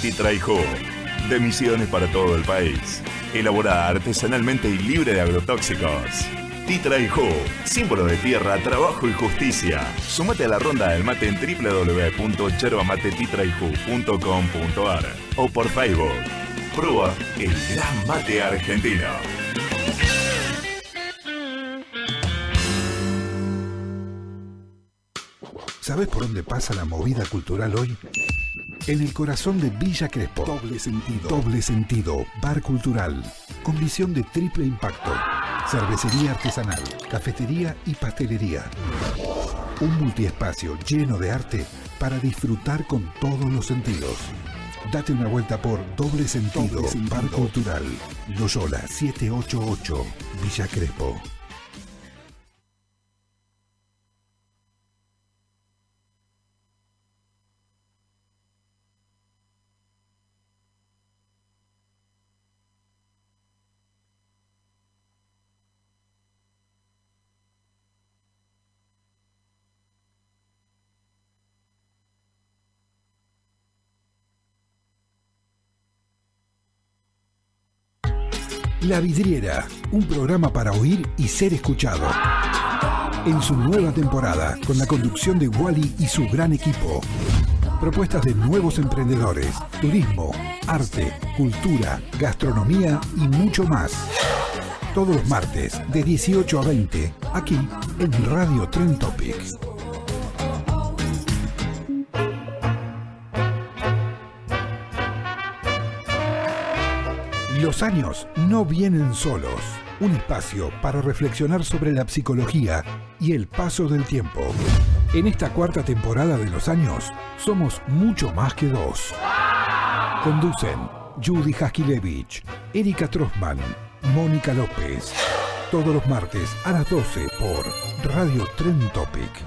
Titra y Jugo. De misiones para todo el país. Elaborada artesanalmente y libre de agrotóxicos. Titra y Jugo. Símbolo de tierra, trabajo y justicia. Sumate a la ronda del mate en www.cherbamatetitrayju.com.ar o por Facebook. Prueba el gran mate argentino. ¿Sabes por dónde pasa la movida cultural hoy? En el corazón de Villa Crespo. Doble sentido. Doble sentido. Bar cultural. Con visión de triple impacto. Cervecería artesanal, cafetería y pastelería. Un multiespacio lleno de arte para disfrutar con todos los sentidos. Date una vuelta por Doble Sentido, Bar Cultural. Loyola 788, Villa Crespo. La Vidriera, un programa para oír y ser escuchado. En su nueva temporada, con la conducción de Wally y su gran equipo. Propuestas de nuevos emprendedores, turismo, arte, cultura, gastronomía y mucho más. Todos los martes, de 18 a 20, aquí en Radio Trend Topics. Los años no vienen solos. Un espacio para reflexionar sobre la psicología y el paso del tiempo. En esta cuarta temporada de Los años, somos mucho más que dos. Conducen Judy Haskilevich, Erika Trossman, Mónica López. Todos los martes a las 12 por Radio Trend Topic.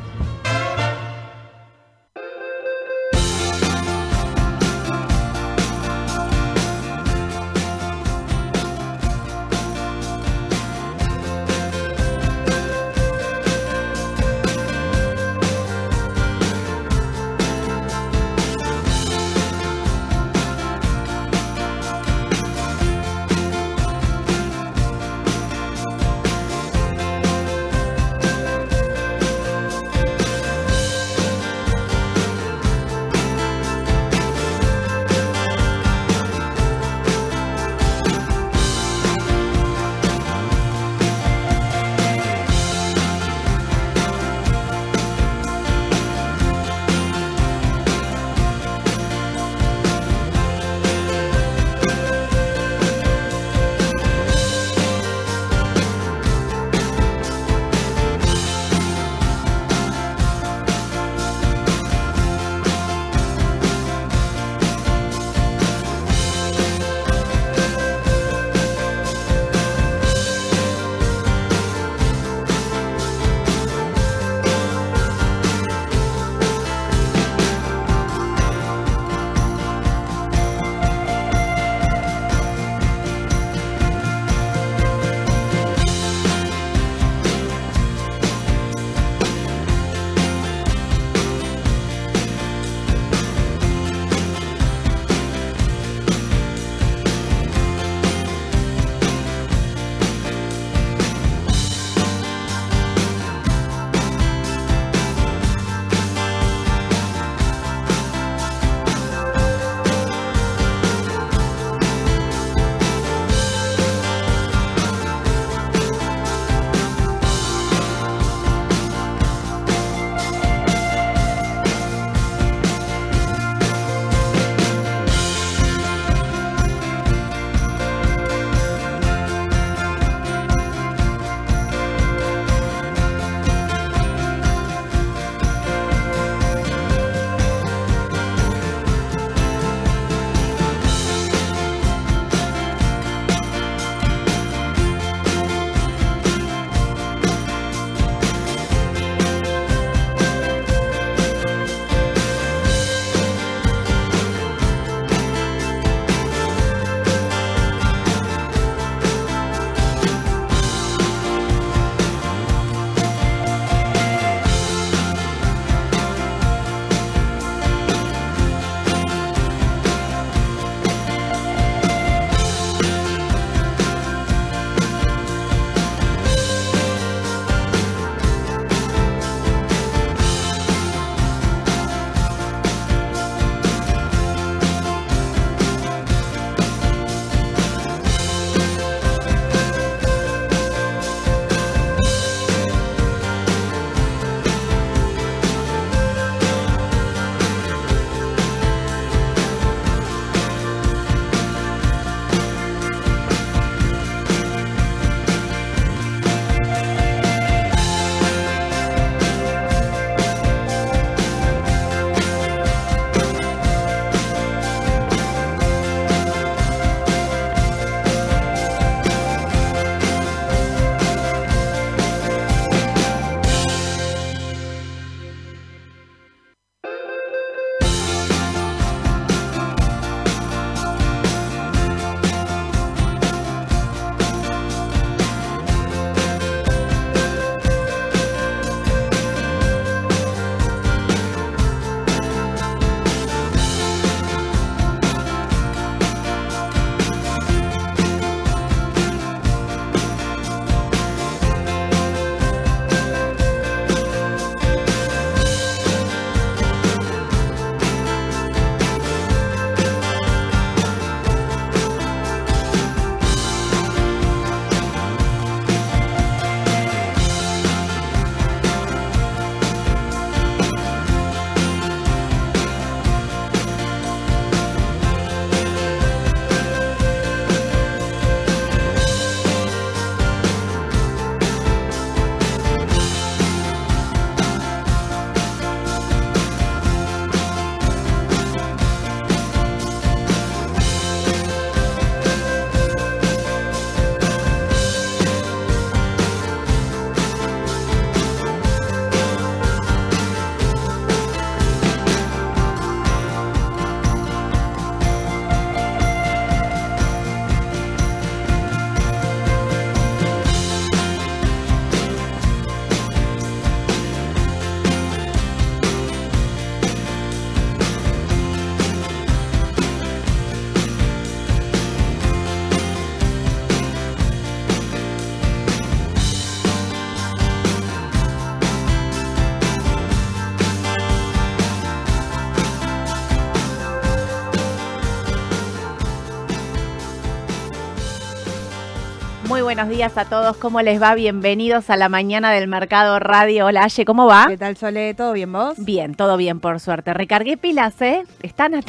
Buenos días a todos. ¿Cómo les va? Bienvenidos a la mañana del Mercado Radio. Hola, Aye, ¿cómo va? ¿Qué tal, Sole? ¿Todo bien vos? Bien, todo bien, por suerte. Recargué pilas, ¿eh? Están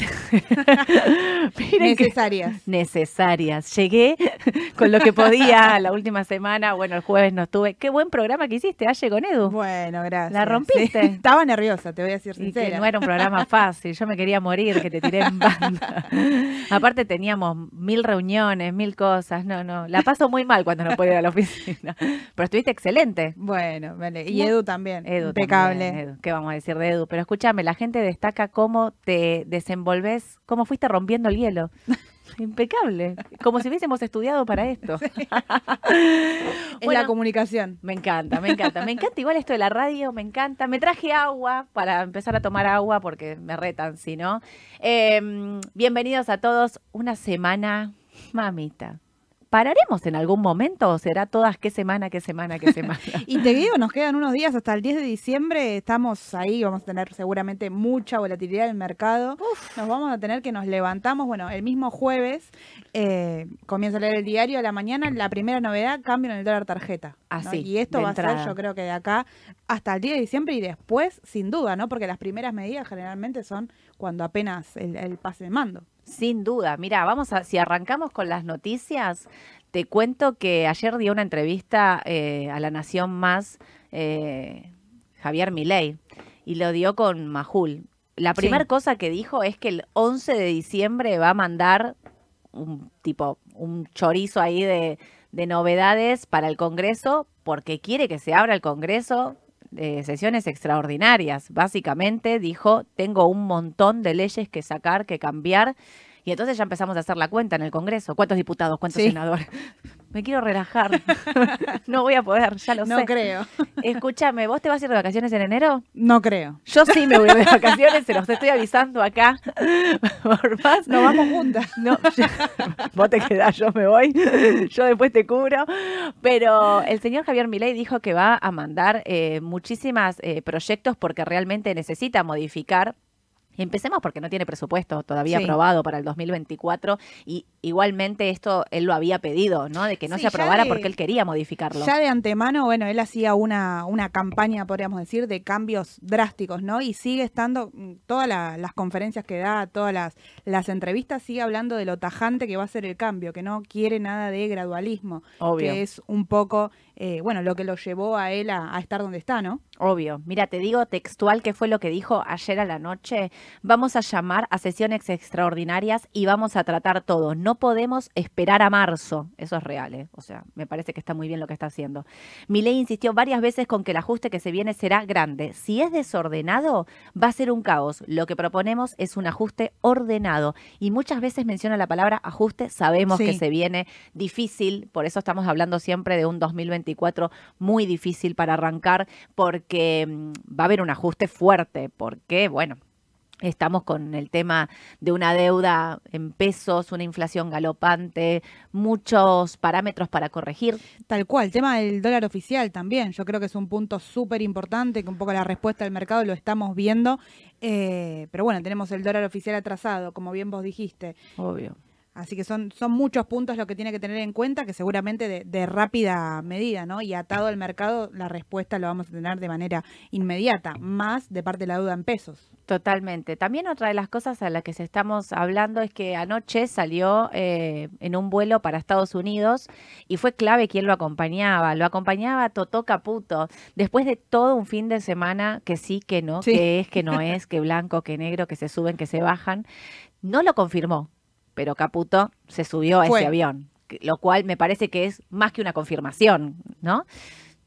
necesarias. necesarias. Llegué con lo que podía la última semana. Bueno, el jueves no estuve. Qué buen programa que hiciste, Aye, con Edu. Bueno, gracias. ¿La rompiste? Estaba nerviosa, te voy a decir sincera. que no era un programa fácil. Yo me quería morir, que te tiré en banda. Aparte teníamos mil reuniones, mil cosas. No, no. La paso muy mal cuando no puedo ir a la oficina. Pero estuviste excelente. Bueno, vale. Y Edu también. Edu Impecable. ¿Qué vamos a decir de Edu? Pero escúchame, la gente destaca cómo te desenvolves, cómo fuiste rompiendo el hielo. Impecable. Como si hubiésemos estudiado para esto. es la comunicación. Me encanta, me encanta. Me encanta igual esto de la radio, me encanta. Me traje agua para empezar a tomar agua porque me retan, si no. Em, bienvenidos a todos. Una semana, mamita. ¿Pararemos en algún momento o será todas qué semana, qué semana, qué semana? y te digo, nos quedan unos días hasta el 10 de diciembre, estamos ahí, vamos a tener seguramente mucha volatilidad en el mercado. Nos vamos a tener que nos levantamos, bueno, el mismo jueves eh, comienza a leer el diario a la mañana, la primera novedad, cambio en el dólar tarjeta. Así. Y esto va a ser, yo creo que de acá hasta el 10 de diciembre y después, sin duda, ¿no? Porque las primeras medidas generalmente son cuando apenas el, el pase de mando. Sin duda. Mira, vamos a, si arrancamos con las noticias, te cuento que ayer dio una entrevista eh, a La Nación Más eh, Javier Milei y lo dio con Majul. La primera cosa que dijo es que el 11 de diciembre va a mandar un tipo, un chorizo ahí de, de novedades para el Congreso porque quiere que se abra el Congreso de sesiones extraordinarias. Básicamente dijo, tengo un montón de leyes que sacar, que cambiar. Y entonces ya empezamos a hacer la cuenta en el Congreso. ¿Cuántos diputados? ¿Cuántos senadores? Me quiero relajar. no voy a poder, ya lo sé. No creo. Escúchame, ¿vos te vas a ir de vacaciones en enero? No creo. Yo sí me voy de vacaciones, se los estoy avisando acá. Por más. Nos vamos juntas. No, vos te quedás, yo me voy. Yo después te cubro. Pero el señor Javier Milei dijo que va a mandar eh, muchísimos eh, proyectos porque realmente necesita modificar Empecemos porque no tiene presupuesto todavía aprobado para el 2024 y igualmente esto él lo había pedido, ¿no? De que no se aprobara porque él quería modificarlo. Ya de antemano, bueno, él hacía una, una campaña, podríamos decir, de cambios drásticos, ¿no? Y sigue estando, mm, todas las conferencias que da, todas las, las entrevistas, sigue hablando de lo tajante que va a ser el cambio, que no quiere nada de gradualismo, Obvio. que es un poco eh, bueno, lo que lo llevó a él a, estar donde está, ¿no? Obvio. Mira, te digo textual que fue lo que dijo ayer a la noche. Vamos a llamar a sesiones extraordinarias y vamos a tratar todo. No podemos esperar a marzo. Eso es real, ¿eh? O sea, me parece que está muy bien lo que está haciendo. ley insistió varias veces con que el ajuste que se viene será grande. Si es desordenado, va a ser un caos. Lo que proponemos es un ajuste ordenado. Y muchas veces menciona la palabra ajuste. Sabemos que se viene difícil, por eso estamos hablando siempre de un 2021 muy difícil para arrancar porque mm, va a haber un ajuste fuerte, porque, bueno, Estamos con el tema de una deuda en pesos, una inflación galopante, muchos parámetros para corregir. Tal cual, el tema del dólar oficial también. Yo creo que es un punto súper importante, que un poco la respuesta del mercado lo estamos viendo. Eh, pero bueno, tenemos el dólar oficial atrasado, como bien vos dijiste. Obvio. Así que son, son muchos puntos lo que tiene que tener en cuenta, que seguramente de, rápida medida, ¿no? Y atado al mercado, la respuesta lo vamos a tener de manera inmediata, más de parte de la duda en pesos. Totalmente. También otra de las cosas a las que se estamos hablando es que anoche salió eh, en un vuelo para Estados Unidos y fue clave quién lo acompañaba. Lo acompañaba Totó Caputo. Después de todo un fin de semana que sí, que no, que es, que no es, que blanco, que negro, que se suben, que se bajan, no lo confirmó pero Caputo se subió a ese avión, lo cual me parece que es más que una confirmación, ¿no?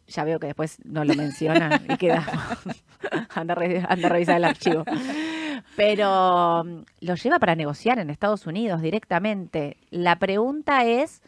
Ya veo que después no lo menciona y queda. anda, anda a revisar el archivo. Pero mm, lo lleva para negociar en Estados Unidos directamente. La pregunta es.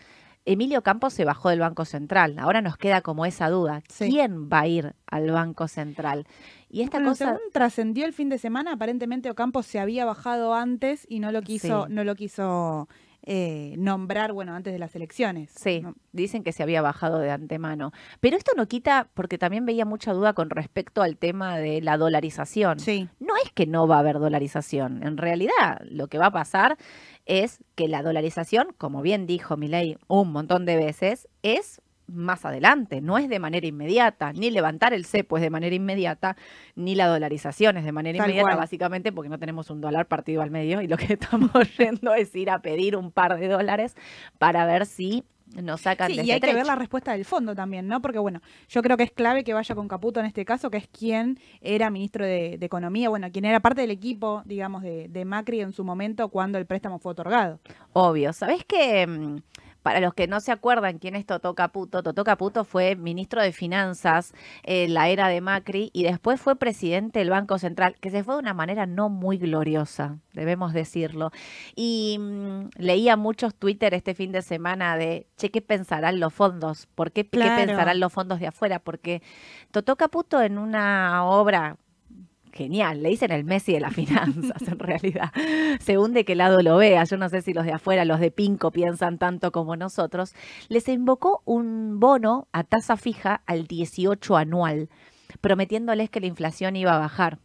Emilio Campos se bajó del Banco Central. Ahora nos queda como esa duda. ¿Quién va a ir al Banco Central? Y esta cosa trascendió el fin de semana, aparentemente Ocampo se había bajado antes y no lo quiso, no lo quiso eh, nombrar, bueno, antes de las elecciones. Sí, ¿no? dicen que se había bajado de antemano. Pero esto no quita, porque también veía mucha duda con respecto al tema de la dolarización. Sí. No es que no va a haber dolarización. En realidad, lo que va a pasar es que la dolarización, como bien dijo Milei un montón de veces, es más adelante, no es de manera inmediata, ni levantar el cepo es de manera inmediata, ni la dolarización es de manera Tal inmediata, cual. básicamente porque no tenemos un dólar partido al medio y lo que estamos yendo es ir a pedir un par de dólares para ver si nos sacan Sí, de y este hay que ver la respuesta del fondo también, ¿no? Porque, bueno, yo creo que es clave que vaya con Caputo en este caso, que es quien era ministro de, de Economía, bueno, quien era parte del equipo, digamos, de, de Macri en su momento cuando el préstamo fue otorgado. Obvio. ¿Sabés que mm, para los que no se acuerdan quién es Totó Caputo, Totó Caputo fue ministro de Finanzas en la era de Macri y después fue presidente del Banco Central, que se fue de una manera no muy gloriosa, debemos decirlo. Y mm, leía muchos Twitter este fin de semana de, che, ¿qué pensarán los fondos? ¿Por qué, qué pensarán los fondos de afuera? Porque Totó Caputo en una obra genial, le dicen el Messi de las finanzas en realidad, según de qué lado lo veas, yo no sé si los de afuera, los de Pinco piensan tanto como nosotros, les invocó un bono a tasa fija al 18 anual, prometiéndoles que la inflación iba a bajar.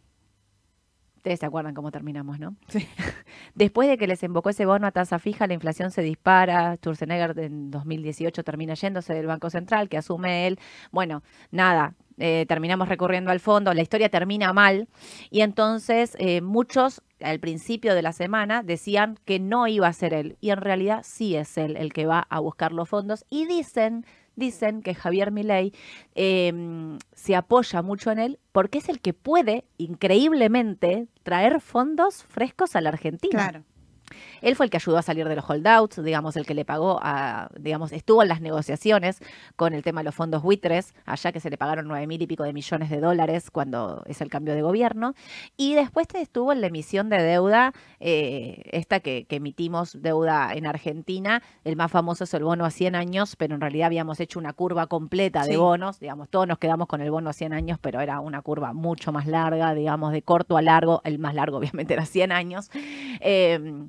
Ustedes se acuerdan cómo terminamos, ¿no? Sí. Después de que les invocó ese bono a tasa fija, la inflación se dispara. Sturzenegger en 2018 termina yéndose del Banco Central, que asume él. Bueno, nada, eh, terminamos recurriendo al fondo. La historia termina mal. Y entonces eh, muchos al principio de la semana decían que no iba a ser él. Y en realidad sí es él el que va a buscar los fondos. Y dicen dicen que Javier Milei eh, se apoya mucho en él porque es el que puede, increíblemente, traer fondos frescos a la Argentina. Claro. Él fue el que ayudó a salir de los holdouts, digamos, el que le pagó a, digamos, estuvo en las negociaciones con el tema de los fondos buitres, allá que se le pagaron nueve mil y pico de millones de dólares cuando es el cambio de gobierno. Y después estuvo en la emisión de deuda, eh, esta que, que emitimos deuda en Argentina. El más famoso es el bono a 100 años, pero en realidad habíamos hecho una curva completa de Sí. bonos, digamos, todos nos quedamos con el bono a 100 años, pero era una curva mucho más larga, digamos, de corto a largo. El más largo, obviamente, era 100 años. Eh,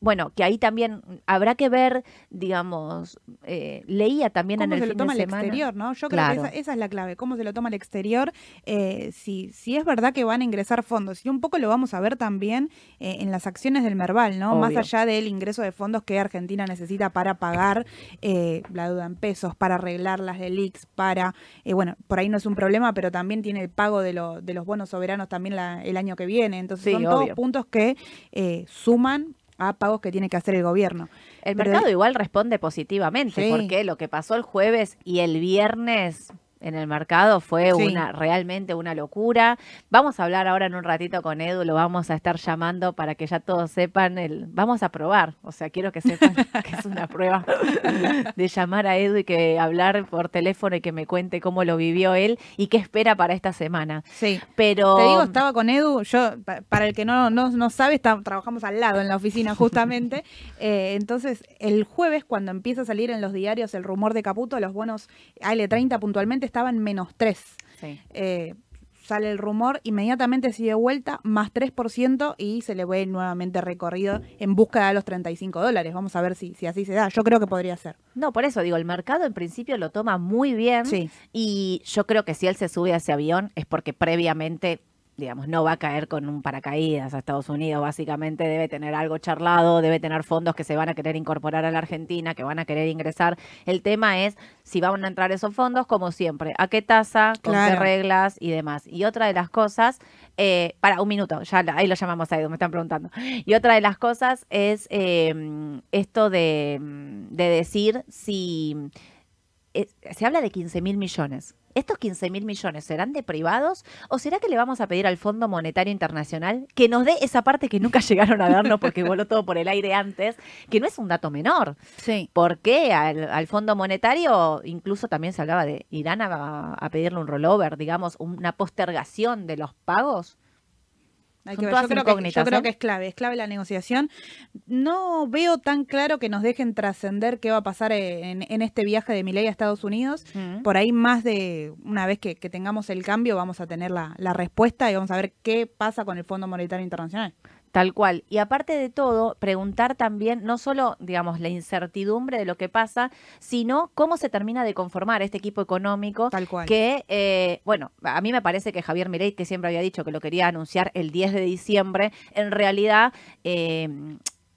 bueno, que ahí también habrá que ver, digamos, eh, leía también en ¿Cómo el se lo toma de el semana. exterior, no? Yo creo que esa, esa es la clave, cómo se lo toma el exterior, eh, si, si es verdad que van a ingresar fondos. Y un poco lo vamos a ver también eh, en las acciones del Merval, ¿no? Más allá del ingreso de fondos que Argentina necesita para pagar eh, la deuda en pesos, para arreglar las delix, para, bueno, por ahí no es un problema, pero también tiene el pago de, lo- de los bonos soberanos también la- el año que viene. Entonces Sí, son todos puntos que suman a pagos que tiene que hacer el gobierno. El Pero- mercado igual responde positivamente, Sí. porque lo que pasó el jueves y el viernes en el mercado fue Sí. una realmente una locura. Vamos a hablar ahora en un ratito con Edu, lo vamos a estar llamando para que ya todos sepan el vamos a probar, o sea, quiero que sepan que es una prueba de llamar a Edu y que hablar por teléfono y que me cuente cómo lo vivió él y qué espera para esta semana. Sí. Pero Te digo, estaba con Edu, yo, pa- para el que no, no, no sabe, está- trabajamos al lado en la oficina justamente. Eh, entonces, el jueves, cuando empieza a salir en los diarios el rumor de Caputo, los bonos AL30 puntualmente estaban menos 3. Sí. Eh, sale el rumor, inmediatamente sigue vuelta, más 3% y se le ve nuevamente recorrido en busca de los 35 dólares. Vamos a ver si, si así se da. Yo creo que podría ser. No, por eso digo, el mercado en principio lo toma muy bien. Sí. Y yo creo que si él se sube a ese avión es porque previamente, digamos, no va a caer con un paracaídas a Estados Unidos. Básicamente debe tener algo charlado, debe tener fondos que se van a querer incorporar a la Argentina, que van a querer ingresar. El tema es si van a entrar esos fondos, como siempre, a qué tasa, con qué reglas y demás. Y otra de las cosas, eh, para un minuto, ya ahí lo llamamos a Edu, me están preguntando. Y otra de las cosas es eh, esto de, de decir si eh, se habla de 15 mil millones. ¿Estos 15 mil millones serán de privados o será que le vamos a pedir al Fondo Monetario Internacional que nos dé esa parte que nunca llegaron a darnos porque voló todo por el aire antes, que no es un dato menor? Sí. Porque al, al Fondo Monetario incluso también se hablaba de Irán a, a pedirle un rollover, digamos, una postergación de los pagos. Hay que ver. Yo, creo que, incógnitas, yo creo ¿eh? que es clave, es clave la negociación. No veo tan claro que nos dejen trascender qué va a pasar en, en este viaje de Milei a Estados Unidos. Por ahí más de una vez que, que tengamos el cambio vamos a tener la, la respuesta y vamos a ver qué pasa con el Fondo Monetario Internacional. Tal cual. Y aparte de todo, preguntar también no solo, digamos, la incertidumbre de lo que pasa, sino cómo se termina de conformar este equipo económico. Tal cual. Que, eh, bueno, a mí me parece que Javier Mirey, que siempre había dicho que lo quería anunciar el 10 de diciembre, en realidad... eh,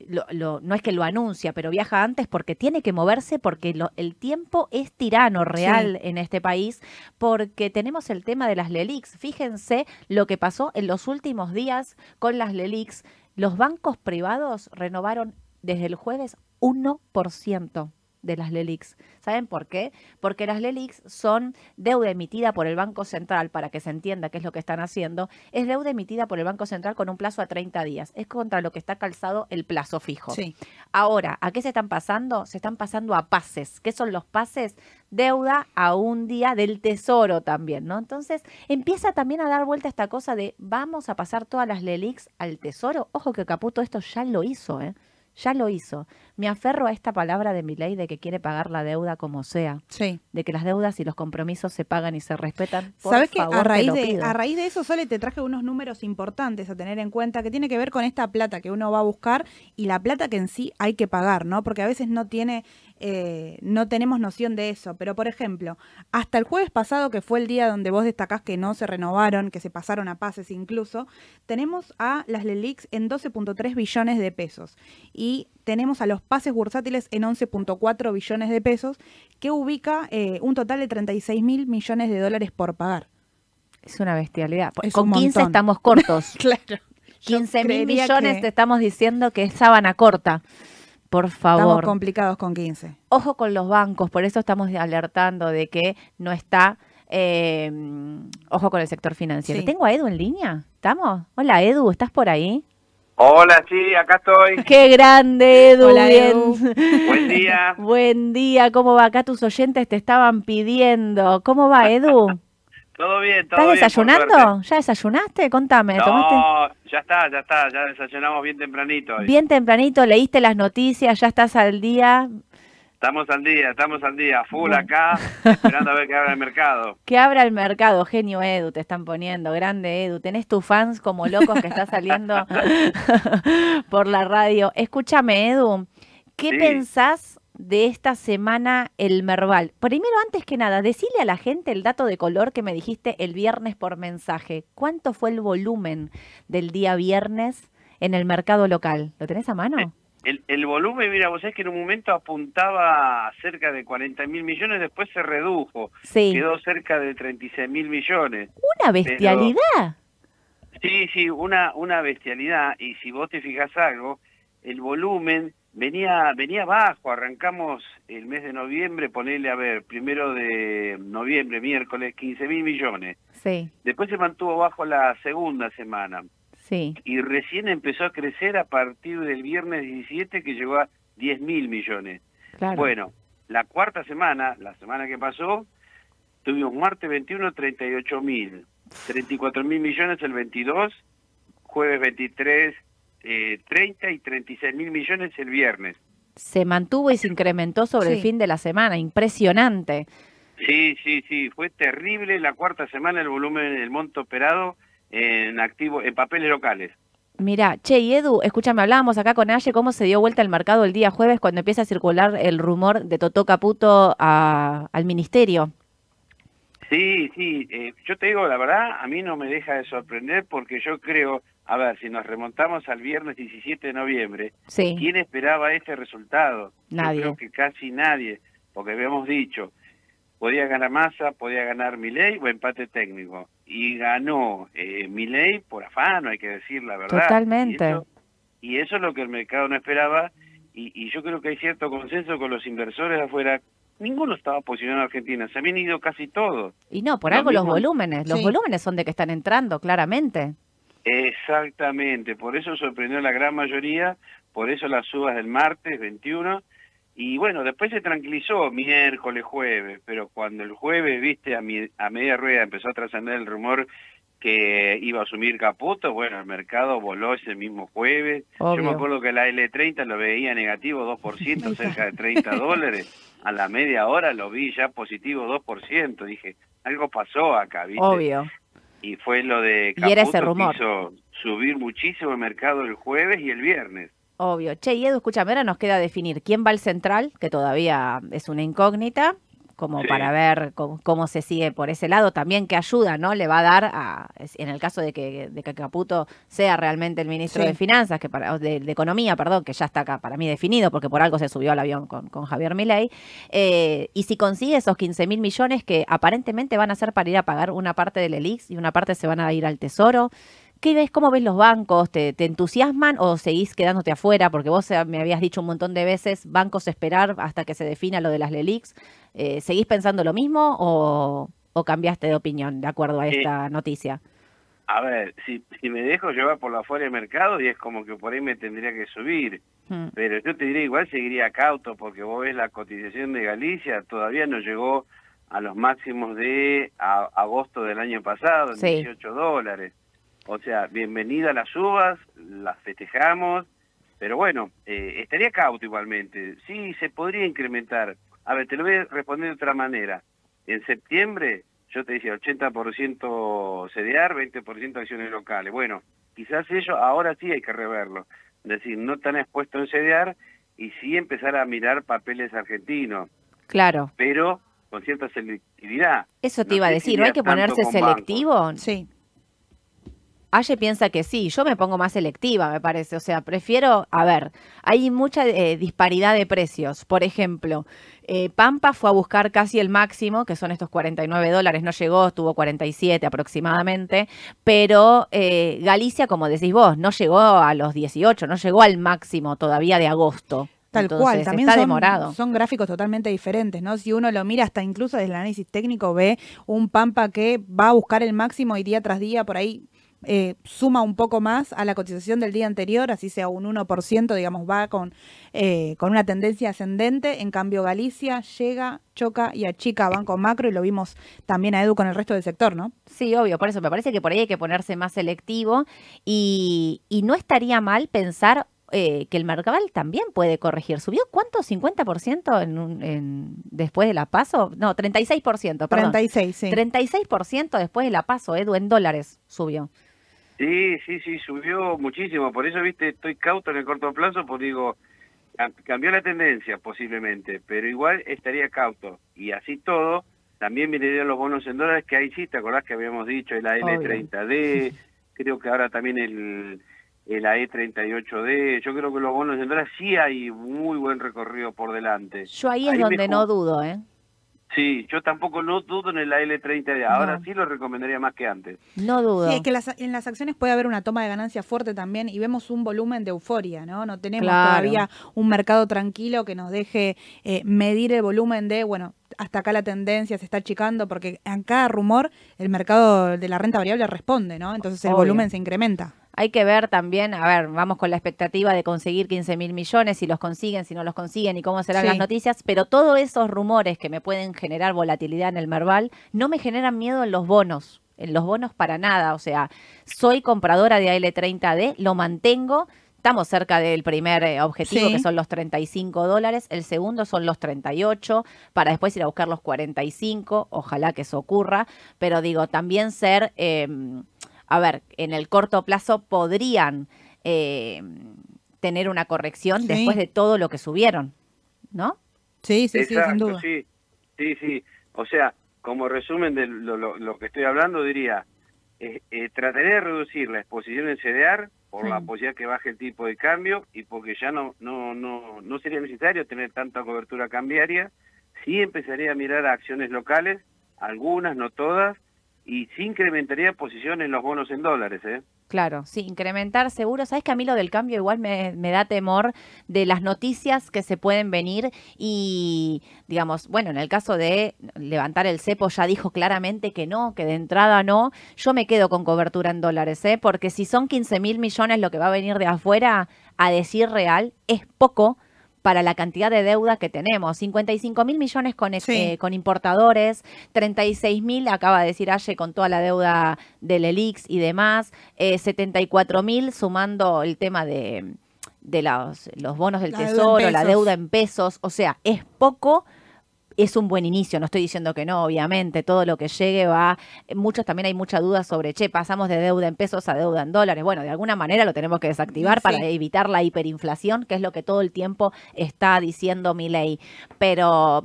lo- lo- no es que lo anuncia, pero viaja antes porque tiene que moverse porque lo- el tiempo es tirano real en este país porque tenemos el tema de las LELIX. Fíjense lo que pasó en los últimos días con las LELIX. Los bancos privados renovaron desde el jueves 1% de las LELIX. ¿Saben por qué? Porque las LELIX son deuda emitida por el Banco Central, para que se entienda qué es lo que están haciendo, es deuda emitida por el Banco Central con un plazo a 30 días. Es contra lo que está calzado el plazo fijo. Sí. Ahora, ¿a qué se están pasando? Se están pasando a pases. ¿Qué son los pases? Deuda a un día del tesoro también, ¿no? Entonces empieza también a dar vuelta esta cosa de vamos a pasar todas las LELIX al tesoro. Ojo que Caputo esto ya lo hizo, ¿eh? Ya lo hizo. Me aferro a esta palabra de mi ley de que quiere pagar la deuda como sea, Sí. de que las deudas y los compromisos se pagan y se respetan. Por ¿Sabes que a raíz de a raíz de eso Sole te traje unos números importantes a tener en cuenta que tiene que ver con esta plata que uno va a buscar y la plata que en sí hay que pagar, ¿no? Porque a veces no tiene eh, no tenemos noción de eso. Pero por ejemplo, hasta el jueves pasado que fue el día donde vos destacás que no se renovaron, que se pasaron a pases incluso, tenemos a las LELIX en 12.3 billones de pesos y tenemos a los pases bursátiles en 11.4 billones de pesos, que ubica eh, un total de 36 mil millones de dólares por pagar. Es una bestialidad. Es Con un 15 montón. estamos cortos. Claro. 15 mil millones que te estamos diciendo que es sábana corta. Por Estamos favor. complicados con 15. Ojo con los bancos, por eso estamos alertando de que no está. eh, ojo con el sector financiero. Sí. ¿Tengo a Edu en línea? ¿Estamos? Hola Edu, ¿estás por ahí? Hola, sí, acá estoy. ¡Qué grande Edu! Hola. Edu. Buen día. Buen día, ¿cómo va? Acá tus oyentes te estaban pidiendo. ¿Cómo va Edu? Todo bien, todo ¿Estás bien. desayunando? ¿Ya desayunaste? Contame, ¿tomaste? No, ya está, ya está, ya desayunamos bien tempranito. hoy. Bien tempranito, leíste las noticias, ya estás al día. Estamos al día, estamos al día, full Bueno. acá, esperando a ver qué abre el mercado. Que abra el mercado, genio Edu, te están poniendo, grande Edu. Tenés tus fans como locos que está saliendo por la radio. Escúchame, Edu, ¿qué Sí. pensás de esta semana el Merval? Primero, antes que nada, decile a la gente el dato de color que me dijiste el viernes por mensaje. ¿Cuánto fue el volumen del día viernes en el mercado local? ¿Lo tenés a mano? El, el volumen, mira, vos sabés que en un momento apuntaba a cerca de 40 mil millones, después se redujo, Sí. quedó cerca de 36 mil millones. Una bestialidad. Sí, sí, una, una bestialidad. Y si vos te fijas algo, el volumen venía venía bajo. Arrancamos el mes de noviembre, ponele a ver, primero de noviembre, miércoles, 15 mil millones. Sí, Después se mantuvo bajo la segunda semana. Sí. Y recién empezó a crecer a partir del viernes 17, que llegó a 10 mil millones. Claro. Bueno, la cuarta semana, la semana que pasó, tuvimos martes 21, 38 mil, 34 mil millones el 22, jueves 23, eh, 30 y 36 mil millones el viernes. se mantuvo y se incrementó sobre el fin de la semana. Impresionante. Sí, sí, sí, fue terrible la cuarta semana el volumen, el monto operado en activo, en papeles locales. Mira, che, y Edu, escúchame, hablábamos acá con Aye cómo se dio vuelta el mercado el día jueves cuando empieza a circular el rumor de Totó Caputo a- al ministerio. Sí, sí, eh, yo te digo la verdad, a mí no me deja de sorprender porque yo creo, a ver, si nos remontamos al viernes 17 de noviembre, Sí, ¿Quién esperaba este resultado? Nadie. Yo creo que casi nadie, porque habíamos dicho, podía ganar Massa, podía ganar Milei o empate técnico. Y ganó eh, Milei por afano, hay que decir la verdad. Totalmente. Y eso, y eso es lo que el mercado no esperaba, y, y yo creo que hay cierto consenso con los inversores de afuera. Ninguno estaba posicionado en Argentina, se habían ido casi todos. y no, por Lo algo los volúmenes. Los Sí. volúmenes son de que están entrando, claramente. Exactamente, por eso sorprendió a la gran mayoría, por eso las subas del martes 21, y bueno, después se tranquilizó miércoles, jueves, pero cuando el jueves, viste, a, mi- a media rueda empezó a trascender el rumor que iba a asumir Caputo, bueno, el mercado voló ese mismo jueves. Yo me acuerdo que la L30 lo veía negativo 2%, cerca de 30 dólares. A la media hora lo vi ya positivo 2%. Dije, algo pasó acá, ¿viste? Obvio. y fue lo de Y era ese Caputo que rumor. hizo subir muchísimo el mercado el jueves y el viernes. Obvio. Che, y Edu, escúchame, ahora nos queda definir quién va al central, que todavía es una incógnita, como Sí. para ver cómo, cómo se sigue por ese lado. También qué ayuda, ¿no? Le va a dar, a, en el caso de que, de que Caputo sea realmente el ministro Sí. de Finanzas, que para, de, de Economía, perdón, que ya está acá para mí definido, porque por algo se subió al avión con, con Javier Milei. Eh, y si consigue esos 15 mil millones que aparentemente van a ser para ir a pagar una parte del ELIX y una parte se van a ir al Tesoro. ¿Qué ves? ¿Cómo ves los bancos? ¿Te, te entusiasman o seguís quedándote afuera? Porque vos eh, me habías dicho un montón de veces, bancos esperar hasta que se defina lo de las LELIX. Eh, ¿Seguís pensando lo mismo o, o cambiaste de opinión de acuerdo a Eh, esta noticia? A ver, si, si me dejo llevar por la fuera del mercado y es como que por ahí me tendría que subir. Hmm. Pero yo te diría igual seguiría cauto porque vos ves la cotización de Galicia, todavía no llegó a los máximos de a- agosto del año pasado, en Sí. 18 dólares. O sea, bienvenida a las uvas, las festejamos, pero bueno, eh, estaría cauto igualmente. Sí, se podría incrementar. A ver, te lo voy a responder de otra manera. En septiembre yo te decía 80% CDR, 20% acciones locales. Bueno, quizás ello ahora sí hay que reverlo. Es decir, no tan expuesto en CDR y sí empezar a mirar papeles argentinos, Claro, pero con cierta selectividad. eso te No iba a decir, ¿no hay que ponerse selectivo? Sí. Aye piensa que sí, yo me pongo más selectiva, me parece. O sea, prefiero, a ver, hay mucha eh, disparidad de precios. Por ejemplo, eh, Pampa fue a buscar casi el máximo, que son estos 49 dólares, no llegó, estuvo 47 aproximadamente, pero eh, Galicia, como decís vos, no llegó a los 18, no llegó al máximo todavía de agosto. Tal Entonces, cual, también está son, demorado. son gráficos totalmente diferentes, ¿no? Si uno lo mira hasta incluso desde el análisis técnico, ve un Pampa que va a buscar el máximo y día tras día por ahí eh, suma un poco más a la cotización del día anterior, así sea un 1%, digamos, va con, eh, con una tendencia ascendente. En cambio, Galicia llega, choca y achica a Banco Macro y lo vimos también a Edu con el resto del sector, ¿no? Sí, obvio, por eso me parece que por ahí hay que ponerse más selectivo y, y no estaría mal pensar eh, que el Mercabal también puede corregir. ¿Subió cuánto? ¿50% en un, en, después de la paso? No, 36%, perdón. 36, sí. 36% después de la paso, Edu, en dólares subió. Sí, sí, sí, subió muchísimo. Por eso, viste, estoy cauto en el corto plazo, porque digo, cam- cambió la tendencia posiblemente, pero igual estaría cauto. Y así todo, también mirarían los bonos en dólares, que ahí sí, ¿te acordás que habíamos dicho? El L30D, creo que ahora también el, el AE38D. Yo creo que los bonos en dólares sí hay muy buen recorrido por delante. Yo ahí es Ahí donde no dudo, ¿eh? Sí, yo tampoco no dudo en el AL30D. Ahora No. sí lo recomendaría más que antes. No dudo. Sí, es que las- en las acciones puede haber una toma de ganancia fuerte también y vemos un volumen de euforia, ¿no? No tenemos Claro. todavía un mercado tranquilo que nos deje eh, medir el volumen de, bueno, hasta acá la tendencia se está achicando porque en cada rumor el mercado de la renta variable responde, ¿no? Entonces el Obvio. volumen se incrementa. Hay que ver también, a ver, vamos con la expectativa de conseguir 15 mil millones, si los consiguen, si no los consiguen y cómo serán Sí. las noticias, pero todos esos rumores que me pueden generar volatilidad en el Merval no me generan miedo en los bonos, en los bonos para nada, o sea, soy compradora de AL30D, lo mantengo, estamos cerca del primer eh, objetivo Sí. que son los 35 dólares, el segundo son los 38, para después ir a buscar los 45, ojalá que eso ocurra, pero digo, también ser... em, a ver, en el corto plazo podrían eh, tener una corrección Sí. después de todo lo que subieron, ¿no? Sí, sí, sí, sin Exacto, duda. sí, sí, sí. O sea, como resumen de lo, lo- lo que estoy hablando, diría, eh, eh, trataré de reducir la exposición en CDR por la posibilidad que baje el tipo de cambio y porque ya no, no, no, no sería necesario tener tanta cobertura cambiaria. Sí empezaría a mirar a acciones locales, algunas, no todas, y sí incrementaría posición en los bonos en dólares, ¿eh? Claro, sí, incrementar seguro. Sabes que a mí lo del cambio igual me, me da temor de las noticias que se pueden venir y, digamos, bueno, en el caso de levantar el cepo ya dijo claramente que no, que de entrada no. Yo me quedo con cobertura en dólares, ¿eh? Porque si son 15 mil millones lo que va a venir de afuera, a decir real, es poco para la cantidad de deuda que tenemos. 55 mil millones con, ex- Sí. eh, con importadores, 36 mil, acaba de decir Aye, con toda la deuda del ELIX y demás, eh, 74 mil sumando el tema de, de los, los bonos del La deuda en tesoro, la deuda en pesos, o sea, es poco es un buen inicio, no estoy diciendo que no, obviamente, todo lo que llegue va, muchos también hay mucha duda sobre, che, pasamos de deuda en pesos a deuda en dólares, bueno, de alguna manera lo tenemos que desactivar Sí. para evitar la hiperinflación, que es lo que todo el tiempo está diciendo mi ley, pero...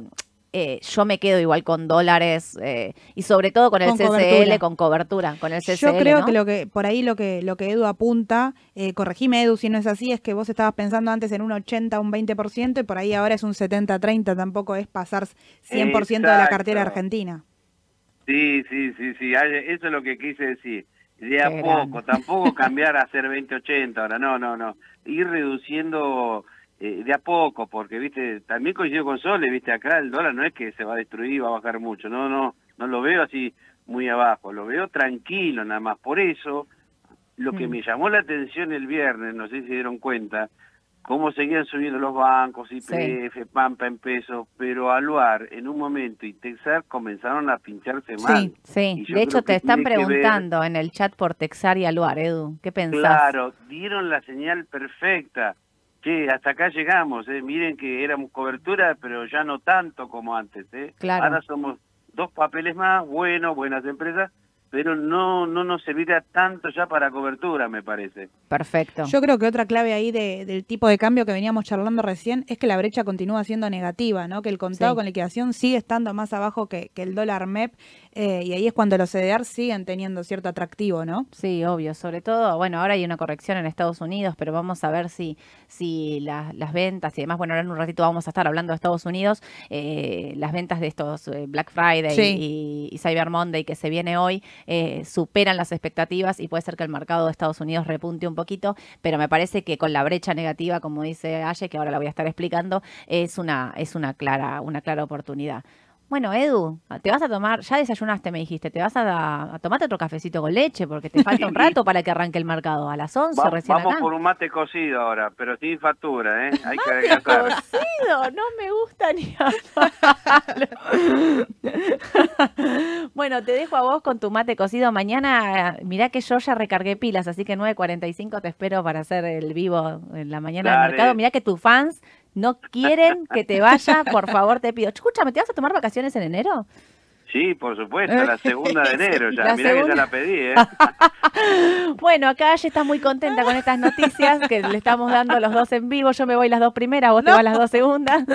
eh, yo me quedo igual con dólares eh, y sobre todo con el Con CCL, cobertura. con cobertura, con el CCL. Yo creo ¿no? que lo que por ahí lo que lo que Edu apunta, eh, corregime Edu si no es así, es que vos estabas pensando antes en un 80, un 20% y por ahí ahora es un 70-30, tampoco es pasar 100% de la cartera Exacto. argentina. Sí, sí, sí, sí, eso es lo que quise decir. De a Qué poco, grande. tampoco cambiar a hacer 20-80 ahora, no, no, no. Ir reduciendo eh, de a poco, porque, viste, también coincido con Sole, viste, acá el dólar no es que se va a destruir va a bajar mucho, no, no, no lo veo así muy abajo, lo veo tranquilo nada más. Por eso, lo que Mm. me llamó la atención el viernes, no sé si se dieron cuenta, cómo seguían subiendo los bancos, IPF, Pampa en pesos, pero Aluar en un momento y Texar comenzaron a pincharse mal. Sí, yo de hecho te están ver- preguntando en el chat por Texar y Aluar, Edu. ¿Qué pensás? Claro, dieron la señal perfecta. Che, hasta acá llegamos, eh. miren que éramos cobertura, pero ya no tanto como antes. Eh. Claro. Ahora somos dos papeles más, buenos, buenas empresas, pero no no nos servirá tanto ya para cobertura, me parece. Perfecto. Yo creo que otra clave ahí de- del tipo de cambio que veníamos charlando recién es que la brecha continúa siendo negativa, ¿no? Que el contado Sí. con liquidación sigue estando más abajo que, que el dólar MEP eh, y ahí es cuando los CDR siguen teniendo cierto atractivo, ¿no? Sí, obvio. Sobre todo, bueno, ahora hay una corrección en Estados Unidos, pero vamos a ver si, si la- las ventas y demás, bueno, ahora en un ratito vamos a estar hablando de Estados Unidos, eh, las ventas de estos eh, Black Friday Sí. y, y Cyber Monday que se viene hoy eh, superan las expectativas y puede ser que el mercado de Estados Unidos repunte un poquito, pero me parece que con la brecha negativa, como dice Aye, que ahora la voy a estar explicando, es una, es una clara, una clara oportunidad. Bueno, Edu, te vas a tomar, ya desayunaste, me dijiste, te vas a, a tomarte otro cafecito con leche porque te falta un rato para que arranque el mercado. A las 11 Va- recién vamos acá. por un mate cocido ahora, pero sin factura, ¿eh? Hay que adelgazar. Cocido, no me gusta ni bueno, te dejo a vos con tu mate cocido. Mañana, mirá que yo ya recargué pilas, así que 9.45 te espero para hacer el vivo en la mañana del mercado. Mirá que tus fans no quieren que te vaya, por favor te pido. Escúchame, ¿te vas a tomar vacaciones en enero? Sí, por supuesto, la segunda de enero ya. La Mirá que ya la pedí, ¿eh? Bueno, acá ella está muy contenta con estas noticias que le estamos dando los dos en vivo. Yo me voy las dos primeras, vos te vas las dos segundas.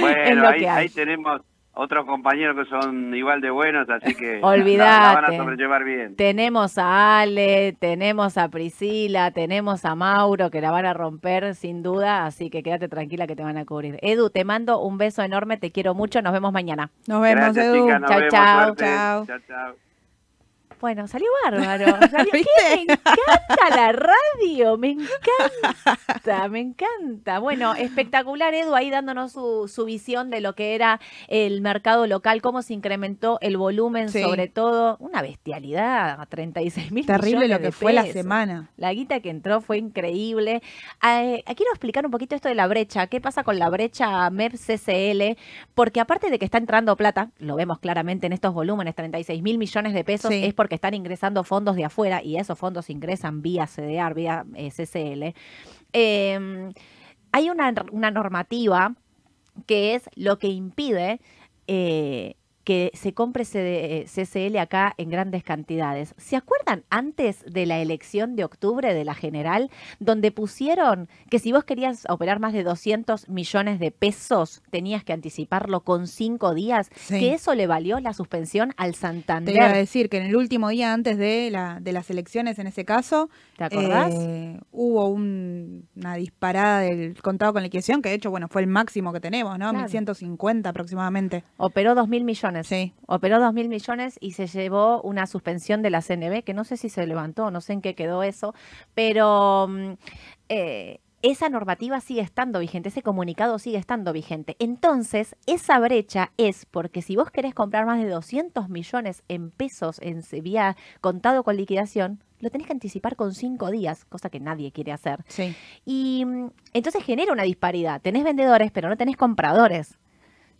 Bueno, ahí, ahí tenemos otros compañeros que son igual de buenos, así que la- la van a sobrellevar bien. Tenemos a Ale, tenemos a Priscila, tenemos a Mauro que la van a romper sin duda, así que quédate tranquila que te van a cubrir. Edu, te mando un beso enorme, te quiero mucho, nos vemos mañana. Nos vemos, Gracias, Edu. chicas, nos Chau, vemos, Bueno, salió bárbaro. Salió-. Me encanta la radio, me encanta, me encanta. Bueno, espectacular Edu ahí dándonos su, su visión de lo que era el mercado local, cómo se incrementó el volumen, Sí. sobre todo, una bestialidad, a 36 mil Terrible lo que de fue la semana. La guita que entró fue increíble. Eh, quiero explicar un poquito esto de la brecha. ¿Qué pasa con la brecha MEP CCL? Porque aparte de que está entrando plata, lo vemos claramente en estos volúmenes, 36 mil millones de pesos, Sí. es porque están ingresando fondos de afuera y esos fondos ingresan vía CDR, vía eh, CCL. Eh, hay una, una normativa que es lo que impide eh, que se compre CD CCL acá en grandes cantidades. ¿Se acuerdan antes de la elección de octubre de la general, donde pusieron que si vos querías operar más de 200 millones de pesos, tenías que anticiparlo con cinco días? Sí. Que eso le valió la suspensión al Te Santander. iba a decir que en el último día antes de, la, de las elecciones, en ese caso, ¿Te acordás? eh, hubo un- una disparada del contado con liquidación, que de hecho, bueno, fue el máximo que tenemos, ¿no? Claro. 1150 aproximadamente. Operó 2 mil millones. Sí. Operó 2 mil millones y se llevó una suspensión de la CNB, que no sé si se levantó, no sé en qué quedó eso, pero mm, eh, esa normativa sigue estando vigente, ese comunicado sigue estando vigente. Entonces, esa brecha es porque si vos querés comprar más de 200 millones en pesos en vía contado con liquidación, lo tenés que anticipar con cinco días, cosa que nadie quiere hacer. Sí. Y mm, entonces genera una disparidad. Tenés vendedores, pero no tenés compradores.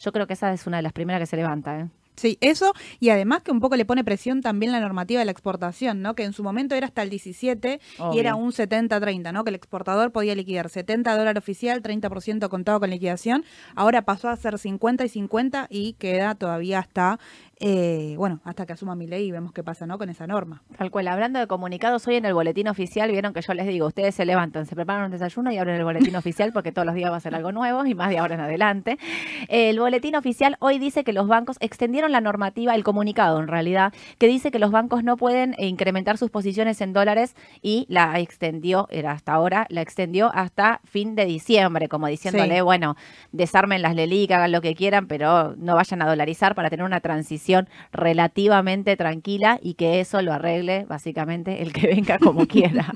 Yo creo que esa es una de las primeras que se levanta. ¿eh? Sí, eso y además que un poco le pone presión también la normativa de la exportación, ¿no? Que en su momento era hasta el 17 y era un 70-30, ¿no? Que el exportador podía liquidar 70 dólares oficial, 30% contado con liquidación. Ahora pasó a ser 50 y 50 y queda todavía hasta eh, bueno, hasta que asuma mi ley y vemos qué pasa ¿no? con esa norma. Tal cual, hablando de comunicados, hoy en el boletín oficial vieron que yo les digo, ustedes se levantan, se preparan un desayuno y abren el boletín oficial porque todos los días va a ser algo nuevo y más de ahora en adelante. El boletín oficial hoy dice que los bancos extendieron la normativa, el comunicado en realidad, que dice que los bancos no pueden incrementar sus posiciones en dólares y la extendió, era hasta ahora, la extendió hasta fin de diciembre, como diciéndole, bueno, desarmen las LELIC, hagan lo que quieran, pero no vayan a dolarizar para tener una transición relativamente tranquila y que eso lo arregle básicamente el que venga como quiera.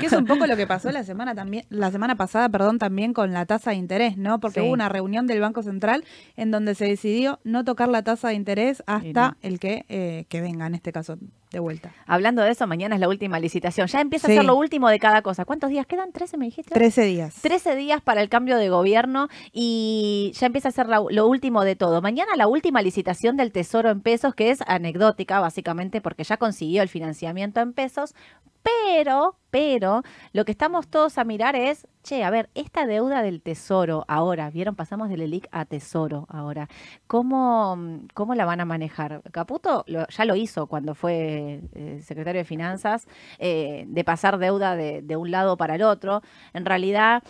que es un poco lo que pasó la semana también, la semana pasada, perdón, también con la tasa de interés, ¿no? Porque hubo una reunión del Banco Central en donde se decidió no tocar la tasa de interés hasta el que, eh, que venga, en este caso, de vuelta. Hablando de eso, mañana es la última licitación. Ya empieza a ser lo último de cada cosa. ¿Cuántos días quedan? ¿13 me dijiste? 13 días. 13 días para el cambio de gobierno y ya empieza a ser lo último de todo. Mañana la última licitación del Tesoro en pesos, que es anecdótica básicamente porque ya consiguió el financiamiento en pesos, pero, pero, lo que estamos todos a mirar es, che, a ver, esta deuda del tesoro ahora, ¿vieron? Pasamos del ELIC a tesoro ahora. ¿Cómo, cómo la van a manejar? Caputo ya lo hizo cuando fue eh, secretario de Finanzas, eh, de pasar deuda de, un lado para el otro. En realidad...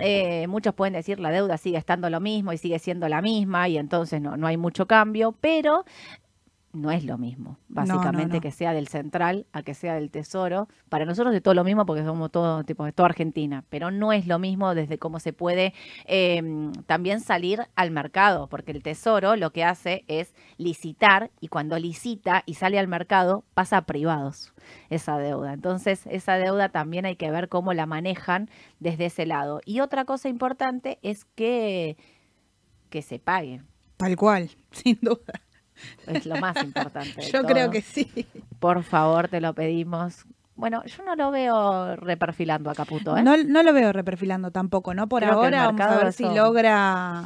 Eh, muchos pueden decir la deuda sigue estando lo mismo y sigue siendo la misma y entonces no, no hay mucho cambio, pero no es lo mismo, básicamente, que sea del central a que sea del tesoro. Para nosotros es todo lo mismo porque somos todo tipo de toda Argentina, pero no es lo mismo desde cómo se puede em, también salir al mercado, porque el tesoro lo que hace es licitar y cuando licita y sale al mercado pasa a privados esa deuda. Entonces, esa deuda también hay que ver cómo la manejan desde ese lado. Y otra cosa importante es que, que se pague. Tal cual, sin duda. Es lo más importante. yo creo que sí. Por favor, te lo pedimos. Bueno, yo no lo veo reperfilando a Caputo. ¿eh? No, no lo veo reperfilando tampoco, ¿no? Por ahora vamos a ver si logra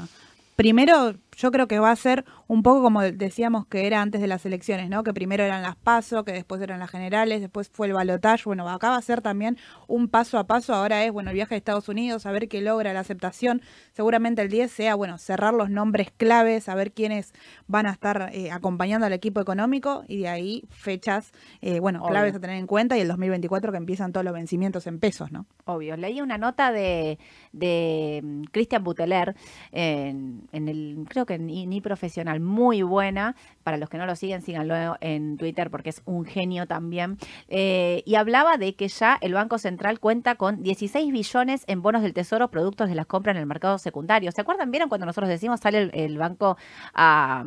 primero yo creo que va a ser un poco como decíamos que era antes de las elecciones, ¿no? Que primero eran las PASO, que después eran las generales, después fue el balotaje. Bueno, acá va a ser también un paso a paso. Ahora es, bueno, el viaje a Estados Unidos, a ver qué logra la aceptación. Seguramente el 10 sea, bueno, cerrar los nombres claves, a ver quiénes van a estar eh, acompañando al equipo económico y de ahí fechas, eh, bueno, claves a tener en cuenta y el 2024 que empiezan todos los vencimientos en pesos, ¿no? Obvio. Leí una nota de, de mm, Cristian Buteler en, en el, creo que ni, profesional, muy buena. Para los que no lo siguen, síganlo en Twitter porque es un genio también. Eh, y hablaba de que ya el Banco Central cuenta con 16 billones en bonos del Tesoro, productos de las compras en el mercado secundario. ¿Se acuerdan? ¿Vieron cuando nosotros decimos sale el banco a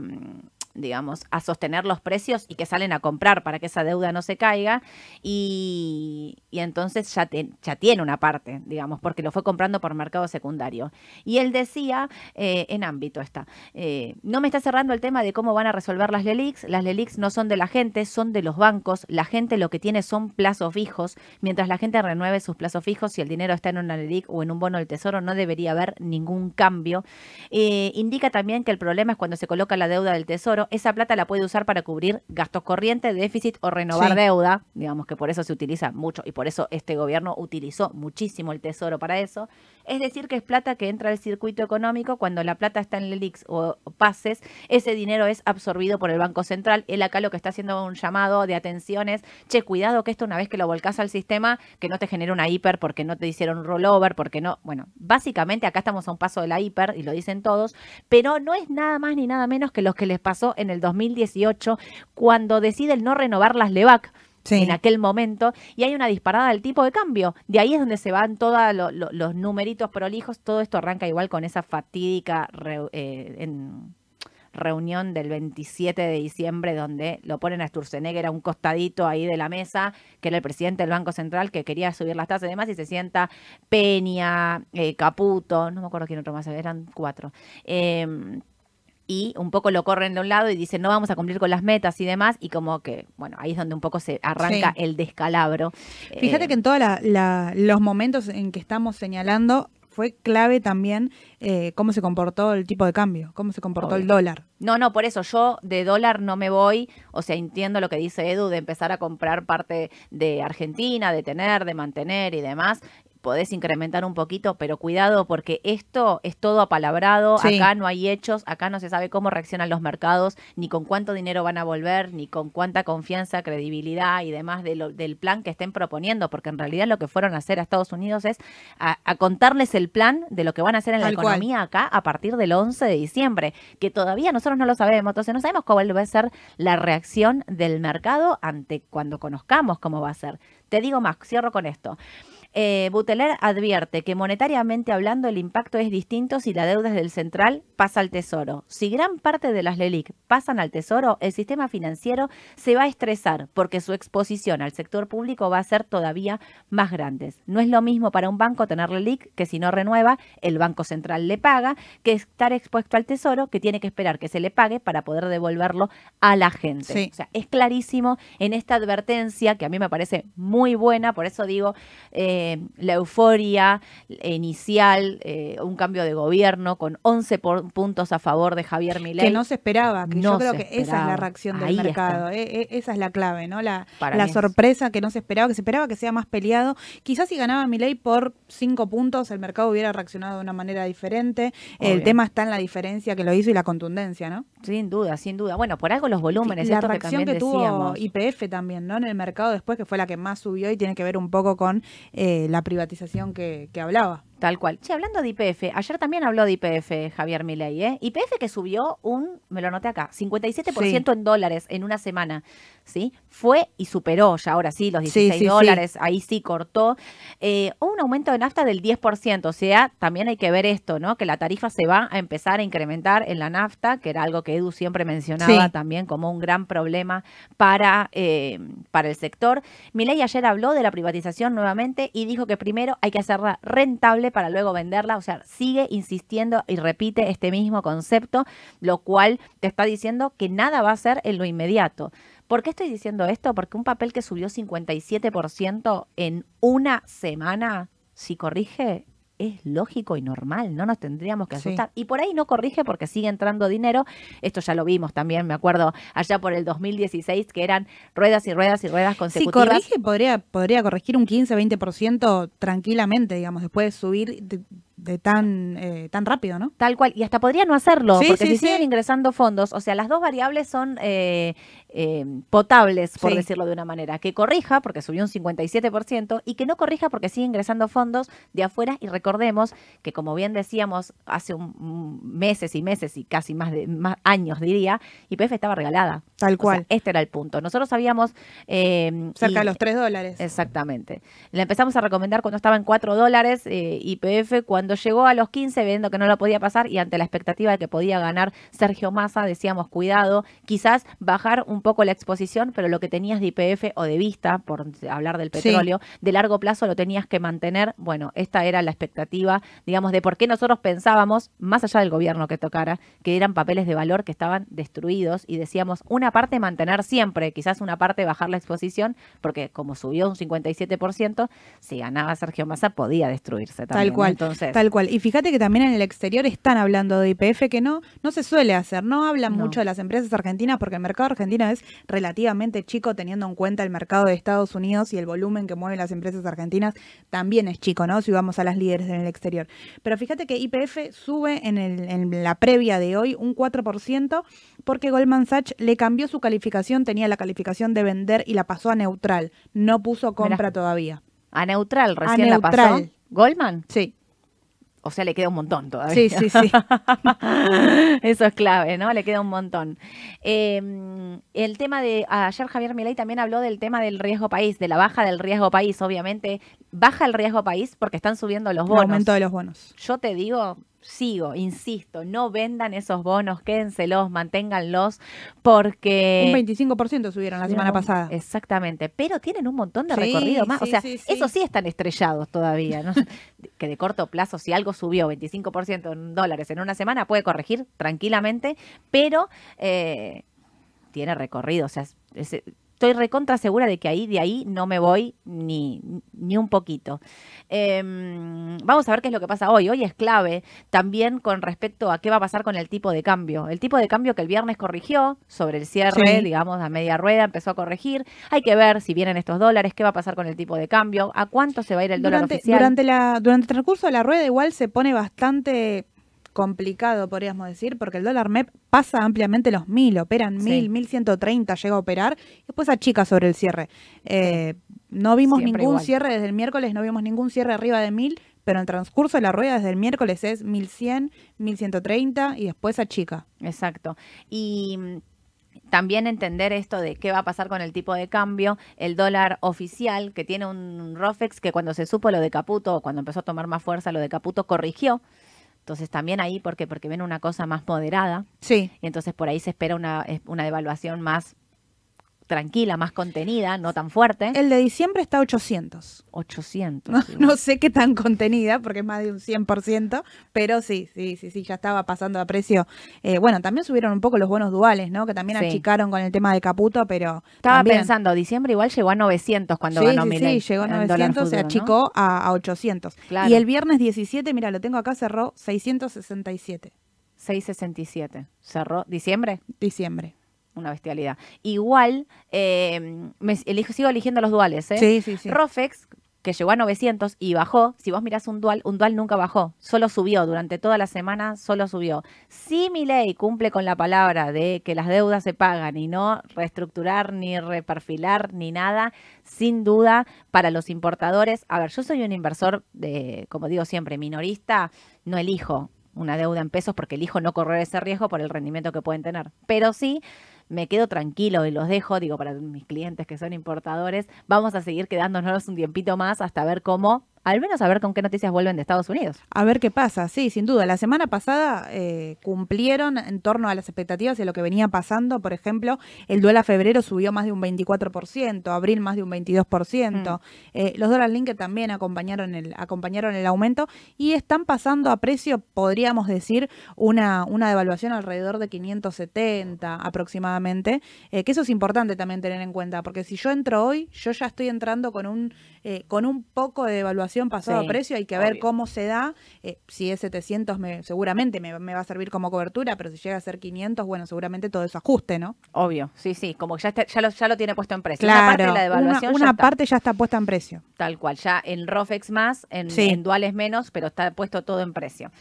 digamos, a sostener los precios y que salen a comprar para que esa deuda no se caiga y, entonces ya, ya tiene una parte, digamos, porque lo fue comprando por mercado secundario. Y él decía, eh, en ámbito está, eh, no me está cerrando el tema de cómo van a resolver las LELIX, las LELIX no son de la gente, son de los bancos, la gente lo que tiene son plazos fijos, mientras la gente renueve sus plazos fijos, si el dinero está en una LELIC o en un bono del tesoro, no debería haber ningún cambio. Eh, indica también que el problema es cuando se coloca la deuda del tesoro, esa plata la puede usar para cubrir gastos corrientes, déficit o renovar deuda, digamos que por eso se utiliza mucho y por eso este gobierno utilizó muchísimo el tesoro para eso. Es decir, que es plata que entra al circuito económico cuando la plata está en LELIX o pases, ese dinero es absorbido por el Banco Central. Él acá lo que está haciendo un llamado de atención es, che, cuidado que esto una vez que lo volcás al sistema, que no te genere una hiper porque no te hicieron un rollover, porque no, bueno, básicamente acá estamos a un paso de la hiper y lo dicen todos, pero no es nada más ni nada menos que lo que les pasó en el 2018 cuando deciden no renovar las LEVAC en aquel momento y hay una disparada del tipo de cambio. De ahí es donde se van todos los numeritos prolijos. Todo esto arranca igual con esa fatídica eh, reunión del 27 de diciembre donde lo ponen a Sturzenegger a un costadito ahí de la mesa, que era el presidente del Banco Central que quería subir las tasas y demás, y se sienta Peña, eh, Caputo, no me acuerdo quién otro más, eran cuatro. Eh, y un poco lo corren de un lado y dicen no vamos a cumplir con las metas y demás y como que bueno ahí es donde un poco se arranca el descalabro. Fíjate eh, que en todos los momentos en que estamos señalando fue clave también eh, cómo se comportó el tipo de cambio, cómo se comportó el dólar. No, no, por eso yo de dólar no me voy, o sea, entiendo lo que dice Edu de empezar a comprar parte de Argentina, de tener, de mantener y demás podés incrementar un poquito, pero cuidado porque esto es todo apalabrado, acá no hay hechos, acá no se sabe cómo reaccionan los mercados, ni con cuánto dinero van a volver, ni con cuánta confianza, credibilidad y demás del plan que estén proponiendo, porque en realidad lo que fueron a hacer a Estados Unidos es a, contarles el plan de lo que van a hacer en la economía acá a partir del 11 de diciembre, que todavía nosotros no lo sabemos, entonces no sabemos cuál va a ser la reacción del mercado ante cuando conozcamos cómo va a ser. Te digo más, cierro con esto. Eh, Buteler advierte que monetariamente hablando el impacto es distinto si la deuda es del central pasa al tesoro. Si gran parte de las LELIC pasan al tesoro, el sistema financiero se va a estresar porque su exposición al sector público va a ser todavía más grande. No es lo mismo para un banco tener LELIC que si no renueva, el Banco Central le paga, que estar expuesto al tesoro que tiene que esperar que se le pague para poder devolverlo a la gente. O sea, es clarísimo en esta advertencia que a mí me parece muy buena, por eso digo... Eh, eh, la euforia inicial, eh, un cambio de gobierno con 11 puntos a favor de Javier Milei. Que no se esperaba, que yo creo que esa es la reacción del mercado, eh, esa es la clave, ¿no? La, la sorpresa que no se esperaba, que se esperaba que sea más peleado. Quizás si ganaba Milei por 5 puntos, el mercado hubiera reaccionado de una manera diferente. El tema está en la diferencia que lo hizo y la contundencia, ¿no? Sin duda, sin duda. Bueno, por algo los volúmenes. la reacción que, tuvo IPF también, ¿no? En el mercado después, que fue la que más subió y tiene que ver un poco con eh, la privatización que, hablaba. Tal cual. Sí, hablando de IPF, ayer también habló de IPF Javier Milei, ¿eh? IPF que subió un, me lo anoté acá, 57% en dólares en una semana, ¿sí? Fue y superó ya ahora sí los 16 dólares, ahí sí cortó. Eh, un aumento de nafta del 10%, o sea, también hay que ver esto, ¿no? Que la tarifa se va a empezar a incrementar en la nafta, que era algo que Edu siempre mencionaba también como un gran problema para, eh, para el sector. Milei ayer habló de la privatización nuevamente y dijo que primero hay que hacerla rentable para luego venderla. O sea, sigue insistiendo y repite este mismo concepto, lo cual te está diciendo que nada va a ser en lo inmediato. ¿Por qué estoy diciendo esto? Porque un papel que subió 57% en una semana, si corrige, es lógico y normal, no nos tendríamos que asustar. Y por ahí no corrige porque sigue entrando dinero. Esto ya lo vimos también, me acuerdo allá por el 2016, que eran ruedas y ruedas y ruedas consecutivas. Si corrige, podría, podría corregir un 15, 20% tranquilamente, digamos, después de subir de tan, eh, tan rápido, ¿no? Tal cual, y hasta podría no hacerlo, porque si siguen ingresando fondos, o sea, las dos variables son eh, eh, potables, por decirlo de una manera, que corrija, porque subió un 57%, y que no corrija porque sigue ingresando fondos de afuera, y recordemos que, como bien decíamos hace un, meses y meses, y casi más de más años, diría, YPF estaba regalada. Tal cual. este era el punto. Nosotros sabíamos... Cerca de los 3 dólares. Exactamente. La empezamos a recomendar cuando estaba en 4 dólares, YPF, cuando cuando llegó a los 15, viendo que no lo podía pasar y ante la expectativa de que podía ganar Sergio Massa, decíamos, cuidado, quizás bajar un poco la exposición, pero lo que tenías de IPF o de vista, por hablar del petróleo, de largo plazo lo tenías que mantener. Bueno, esta era la expectativa, digamos, de por qué nosotros pensábamos, más allá del gobierno que tocara, que eran papeles de valor que estaban destruidos y decíamos, una parte mantener siempre, quizás una parte bajar la exposición, porque como subió un 57%, si ganaba Sergio Massa podía destruirse también. Tal cual. Entonces, Tal cual. Y fíjate que también en el exterior están hablando de IPF que no, no se suele hacer. No hablan mucho de las empresas argentinas porque el mercado argentino es relativamente chico teniendo en cuenta el mercado de Estados Unidos y el volumen que mueven las empresas argentinas también es chico, ¿no? Si vamos a las líderes en el exterior. Pero fíjate que IPF sube en, el, en la previa de hoy un 4% porque Goldman Sachs le cambió su calificación, tenía la calificación de vender y la pasó a neutral. No puso compra todavía. A neutral, recién la pasó. ¿Goldman? Sí. O sea, le queda un montón todavía. Sí, sí, sí. Eso es clave, ¿no? Le queda un montón. Em, el tema de. Ayer Javier Milei también habló del tema del riesgo país, de la baja del riesgo país. Obviamente, baja el riesgo país porque están subiendo los bonos. El aumento de los bonos. Yo te digo, sigo, insisto, no vendan esos bonos, quédenselos, manténganlos, porque... Un 25% subieron la semana pasada. Exactamente, pero tienen un montón de recorrido más. o sea, eso sí están estrellados todavía, ¿no? que de corto plazo, si algo subió 25% en dólares en una semana, puede corregir tranquilamente, pero eh, tiene recorrido, o sea, estoy recontra segura de que ahí, de ahí no me voy ni, ni un poquito. Em, vamos a ver qué es lo que pasa hoy. Hoy es clave también con respecto a qué va a pasar con el tipo de cambio. El tipo de cambio que el viernes corrigió sobre el cierre, Sí. digamos, a media rueda, empezó a corregir. Hay que ver si vienen estos dólares, qué va a pasar con el tipo de cambio, a cuánto se va a ir el dólar oficial. durante, la, durante el transcurso de la rueda igual se pone bastante complicado, podríamos decir, porque el dólar MEP pasa ampliamente los mil, operan mil, mil ciento treinta llega a operar, y después achica sobre el cierre. Eh, no vimos Siempre ningún igual. cierre desde el miércoles, no vimos ningún cierre arriba de mil, pero en el transcurso de la rueda desde el miércoles es mil cien, mil ciento treinta y después achica. Exacto. Y mm, también entender esto de qué va a pasar con el tipo de cambio, el dólar oficial, que tiene un ROFEX que cuando se supo lo de Caputo, cuando empezó a tomar más fuerza lo de Caputo, corrigió. Entonces también ahí, porque porque ven una cosa más moderada, Sí, y entonces por ahí se espera una, una devaluación más tranquila, más contenida, no tan fuerte. el de diciembre está a 800. 800. No, sí. no sé qué tan contenida, porque es más de un 100%, pero sí, sí, sí, sí, ya estaba pasando a precio. Eh, bueno, también subieron un poco los bonos duales, ¿no? Que también Sí. achicaron con el tema de Caputo, pero Estaba también- pensando, diciembre igual llegó a 900 cuando sí, ganó sí, sí, llegó a en dólar 900, se achicó a, a 800. Claro. Y el viernes 17, mira, lo tengo acá, cerró 667, 667. Cerró diciembre. diciembre. Una bestialidad. Igual, eh, me elijo, sigo eligiendo los duales, ¿eh? Sí, sí, sí. Rofex, que llegó a 900 y bajó, si vos mirás un dual, un dual nunca bajó, solo subió, durante toda la semana solo subió. Si mi ley cumple con la palabra de que las deudas se pagan y no reestructurar, ni reperfilar, ni nada, sin duda, para los importadores, a ver, yo soy un inversor de, como digo siempre, minorista, no elijo una deuda en pesos porque elijo no correr ese riesgo por el rendimiento que pueden tener. Pero sí, me quedo tranquilo y los dejo, digo, para mis clientes que son importadores, vamos a seguir quedándonos un tiempito más hasta ver cómo, al menos a ver con qué noticias vuelven de Estados Unidos. A ver qué pasa, sí, sin duda. La semana pasada eh, cumplieron en torno a las expectativas y a lo que venía pasando. Por ejemplo, el duelo a febrero subió más de un 24%, abril más de un 22%. Eh, los dólares Link también acompañaron el, acompañaron el aumento y están pasando a precio, podríamos decir, una, una devaluación alrededor de 570 aproximadamente. eh, que eso es importante también tener en cuenta, porque si yo entro hoy, yo ya estoy entrando con un, eh, con un poco de devaluación pasado Sí, a precio. Hay que ver cómo se da. Eh, si es 700, me, seguramente me, me va a servir como cobertura, pero si llega a ser 500, bueno, seguramente todo eso ajuste, ¿no? Obvio, sí, sí, como que ya, está- ya, lo, ya lo tiene puesto en precio. una parte de la devaluación una ya está, parte ya está puesta en precio. tal cual, ya en ROFEX más, en, Sí. en duales menos, pero está puesto todo en precio.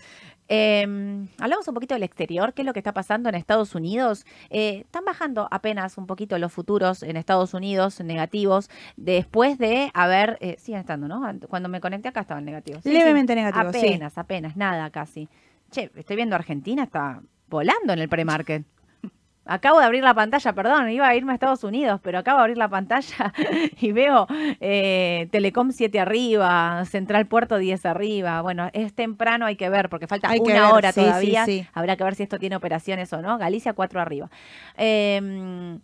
Eh, hablamos un poquito del exterior, qué es lo que está pasando en Estados Unidos. Eh, están bajando apenas un poquito los futuros en Estados Unidos negativos después de haber, eh, siguen estando, ¿no? Cuando me conecté acá estaban negativos. Sí, sí. Levemente negativos, sí. Apenas, apenas, nada casi. Che, estoy viendo Argentina, está volando en el pre-market. Acabo de abrir la pantalla, perdón, iba a irme a Estados Unidos, pero acabo de abrir la pantalla y veo eh, Telecom 7 arriba, Central Puerto 10 arriba. Bueno, es temprano, hay que ver, porque falta Hay una ver, hora sí, todavía. sí. Habrá que ver si esto tiene operaciones o no. Galicia 4 arriba. Eh,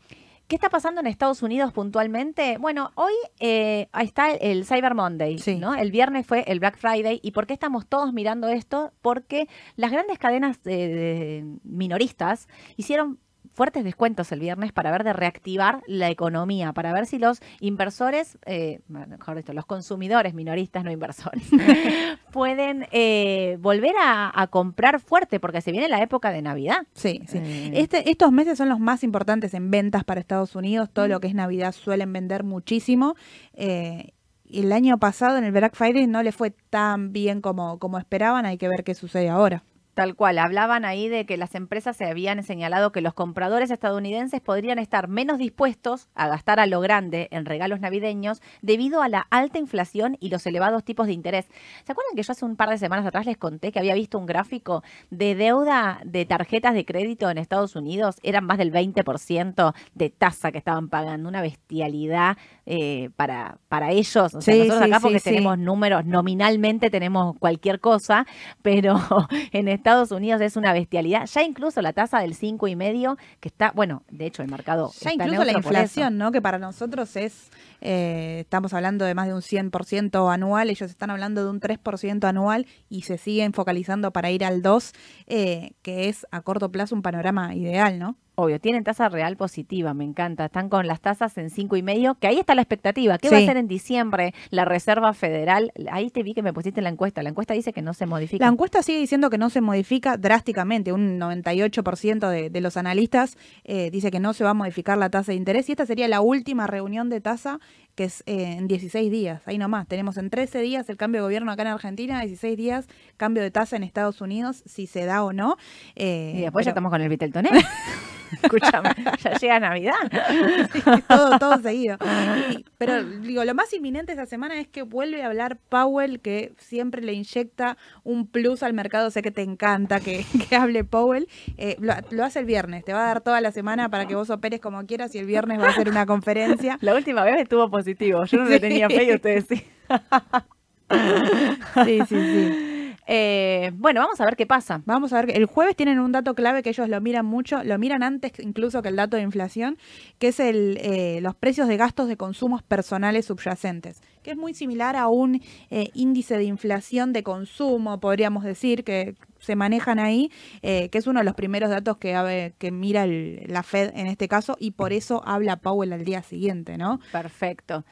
¿Qué está pasando en Estados Unidos puntualmente? Bueno, hoy eh, está el, Cyber Monday, Sí. ¿no? El viernes fue el Black Friday. ¿Y por qué estamos todos mirando esto? Porque las grandes cadenas de- de minoristas hicieron fuertes descuentos el viernes para ver de reactivar la economía, para ver si los inversores, eh, mejor dicho, los consumidores minoristas, no inversores, pueden eh, volver a, a comprar fuerte, porque se viene la época de Navidad. Sí, sí. Eh, Este, estos meses son los más importantes en ventas para Estados Unidos. Todo lo que es Navidad suelen vender muchísimo. Eh, el año pasado en el Black Friday no le fue tan bien como, como esperaban. Hay que ver qué sucede ahora. Tal cual, hablaban ahí de que las empresas se habían señalado que los compradores estadounidenses podrían estar menos dispuestos a gastar a lo grande en regalos navideños debido a la alta inflación y los elevados tipos de interés. ¿Se acuerdan que yo hace un par de semanas atrás les conté que había visto un gráfico de deuda de tarjetas de crédito en Estados Unidos? Eran más del 20% de tasa que estaban pagando, una bestialidad eh, para, para ellos. O sea, Sí, nosotros sí, acá porque sí, tenemos números, nominalmente tenemos cualquier cosa, pero en Estados Unidos es una bestialidad. Ya incluso la tasa del cinco y medio, que está, bueno, de hecho el mercado Ya está incluso la inflación, ¿no? Que para nosotros es, eh, estamos hablando de más de un 100% anual, ellos están hablando de un 3% anual y se siguen focalizando para ir al 2, eh, que es a corto plazo un panorama ideal, ¿no? Obvio, tienen tasa real positiva, me encanta. Están con las tasas en cinco y medio, que ahí está la expectativa. ¿Qué va a hacer en diciembre la Reserva Federal? Ahí te vi que me pusiste la encuesta. La encuesta dice que no se modifica. La encuesta sigue diciendo que no se modifica drásticamente. Un 98% de, de los analistas eh, dice que no se va a modificar la tasa de interés y esta sería la última reunión de tasa que es eh, en 16 días. Ahí nomás, tenemos en 13 días el cambio de gobierno acá en Argentina, 16 días cambio de tasa en Estados Unidos, si se da o no. Eh, y después ya estamos con el Viteltoné. Escúchame, ya llega Navidad. Sí, todo, todo seguido. Y- pero digo, lo más inminente esta semana es que vuelve a hablar Powell, que siempre le inyecta un plus al mercado. Sé que te encanta que, que hable Powell. Eh, lo, lo hace el viernes, te va a dar toda la semana para que vos operes como quieras y el viernes va a hacer una conferencia. La última vez estuvo positivo. Yo no le Sí. tenía fe y ustedes sí. Sí, sí, sí. Eh, bueno, vamos a ver qué pasa. Vamos a ver, el jueves tienen un dato clave que ellos lo miran mucho, lo miran antes incluso que el dato de inflación, que es el, eh, los precios de gastos de consumos personales subyacentes, que es muy similar a un eh, índice de inflación de consumo, podríamos decir, que se manejan ahí, eh, que es uno de los primeros datos que, mira la Fed en este caso, y por eso habla Powell al día siguiente, ¿no? Perfecto.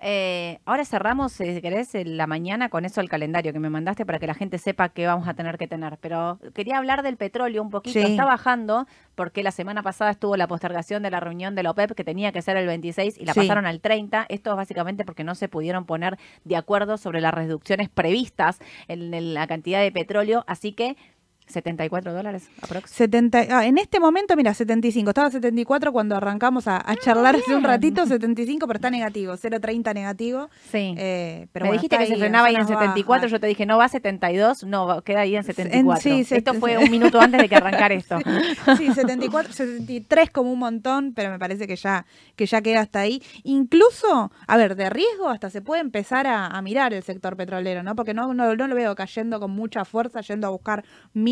Eh, ahora cerramos, si querés, en la mañana con eso el calendario que me mandaste para que la gente sepa qué vamos a tener que tener. Pero quería hablar del petróleo un poquito. Sí. Está bajando porque la semana pasada estuvo la postergación de la reunión de la OPEP que tenía que ser el 26 y la Sí. pasaron al 30. Esto es básicamente porque no se pudieron poner de acuerdo sobre las reducciones previstas en, en la cantidad de petróleo. Así que 74 dólares aproximadamente. 70, ah, en este momento, mira, 75. Estaba 74 cuando arrancamos a, a charlar hace un ratito, 75, pero está negativo, 0,30 negativo. Sí. Eh, pero me bueno, dijiste que se frenaba ahí en zonas 74, bajas. yo te dije, no va a 72, no, va- queda ahí en 74. sí, se- esto fue un minuto antes de que arrancar esto. Sí, 74, 73 como un montón, pero me parece que ya, que ya queda hasta ahí. Incluso, a ver, de riesgo hasta se puede empezar a, a mirar el sector petrolero, ¿no? Porque no, no, no lo veo cayendo con mucha fuerza, yendo a buscar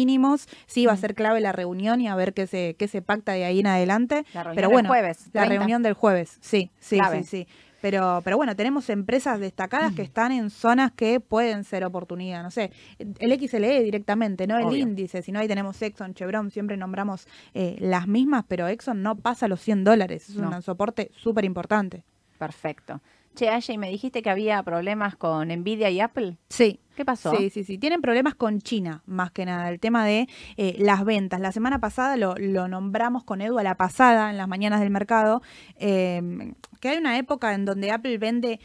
mínimos. Sí, va a ser clave la reunión y a ver qué se, qué se pacta de ahí en adelante. La reunión pero del bueno, jueves, La 30. reunión del jueves, sí, sí, Clave. sí, sí. Pero, pero bueno, tenemos empresas destacadas que están en zonas que pueden ser oportunidad. No sé, el XLE directamente, no el Obvio. índice, sino ahí tenemos Exxon, Chevron, siempre nombramos eh, las mismas, pero Exxon no pasa los 100 dólares. Es No. un soporte súper importante. Perfecto. Che, Ashley, me dijiste que había problemas con Nvidia y Apple. Sí. ¿Qué pasó? Sí, sí, sí. Tienen problemas con China, más que nada. El tema de eh, las ventas. La semana pasada lo, lo nombramos con Edu a la pasada, en las mañanas del mercado, eh, que hay una época en donde Apple vende.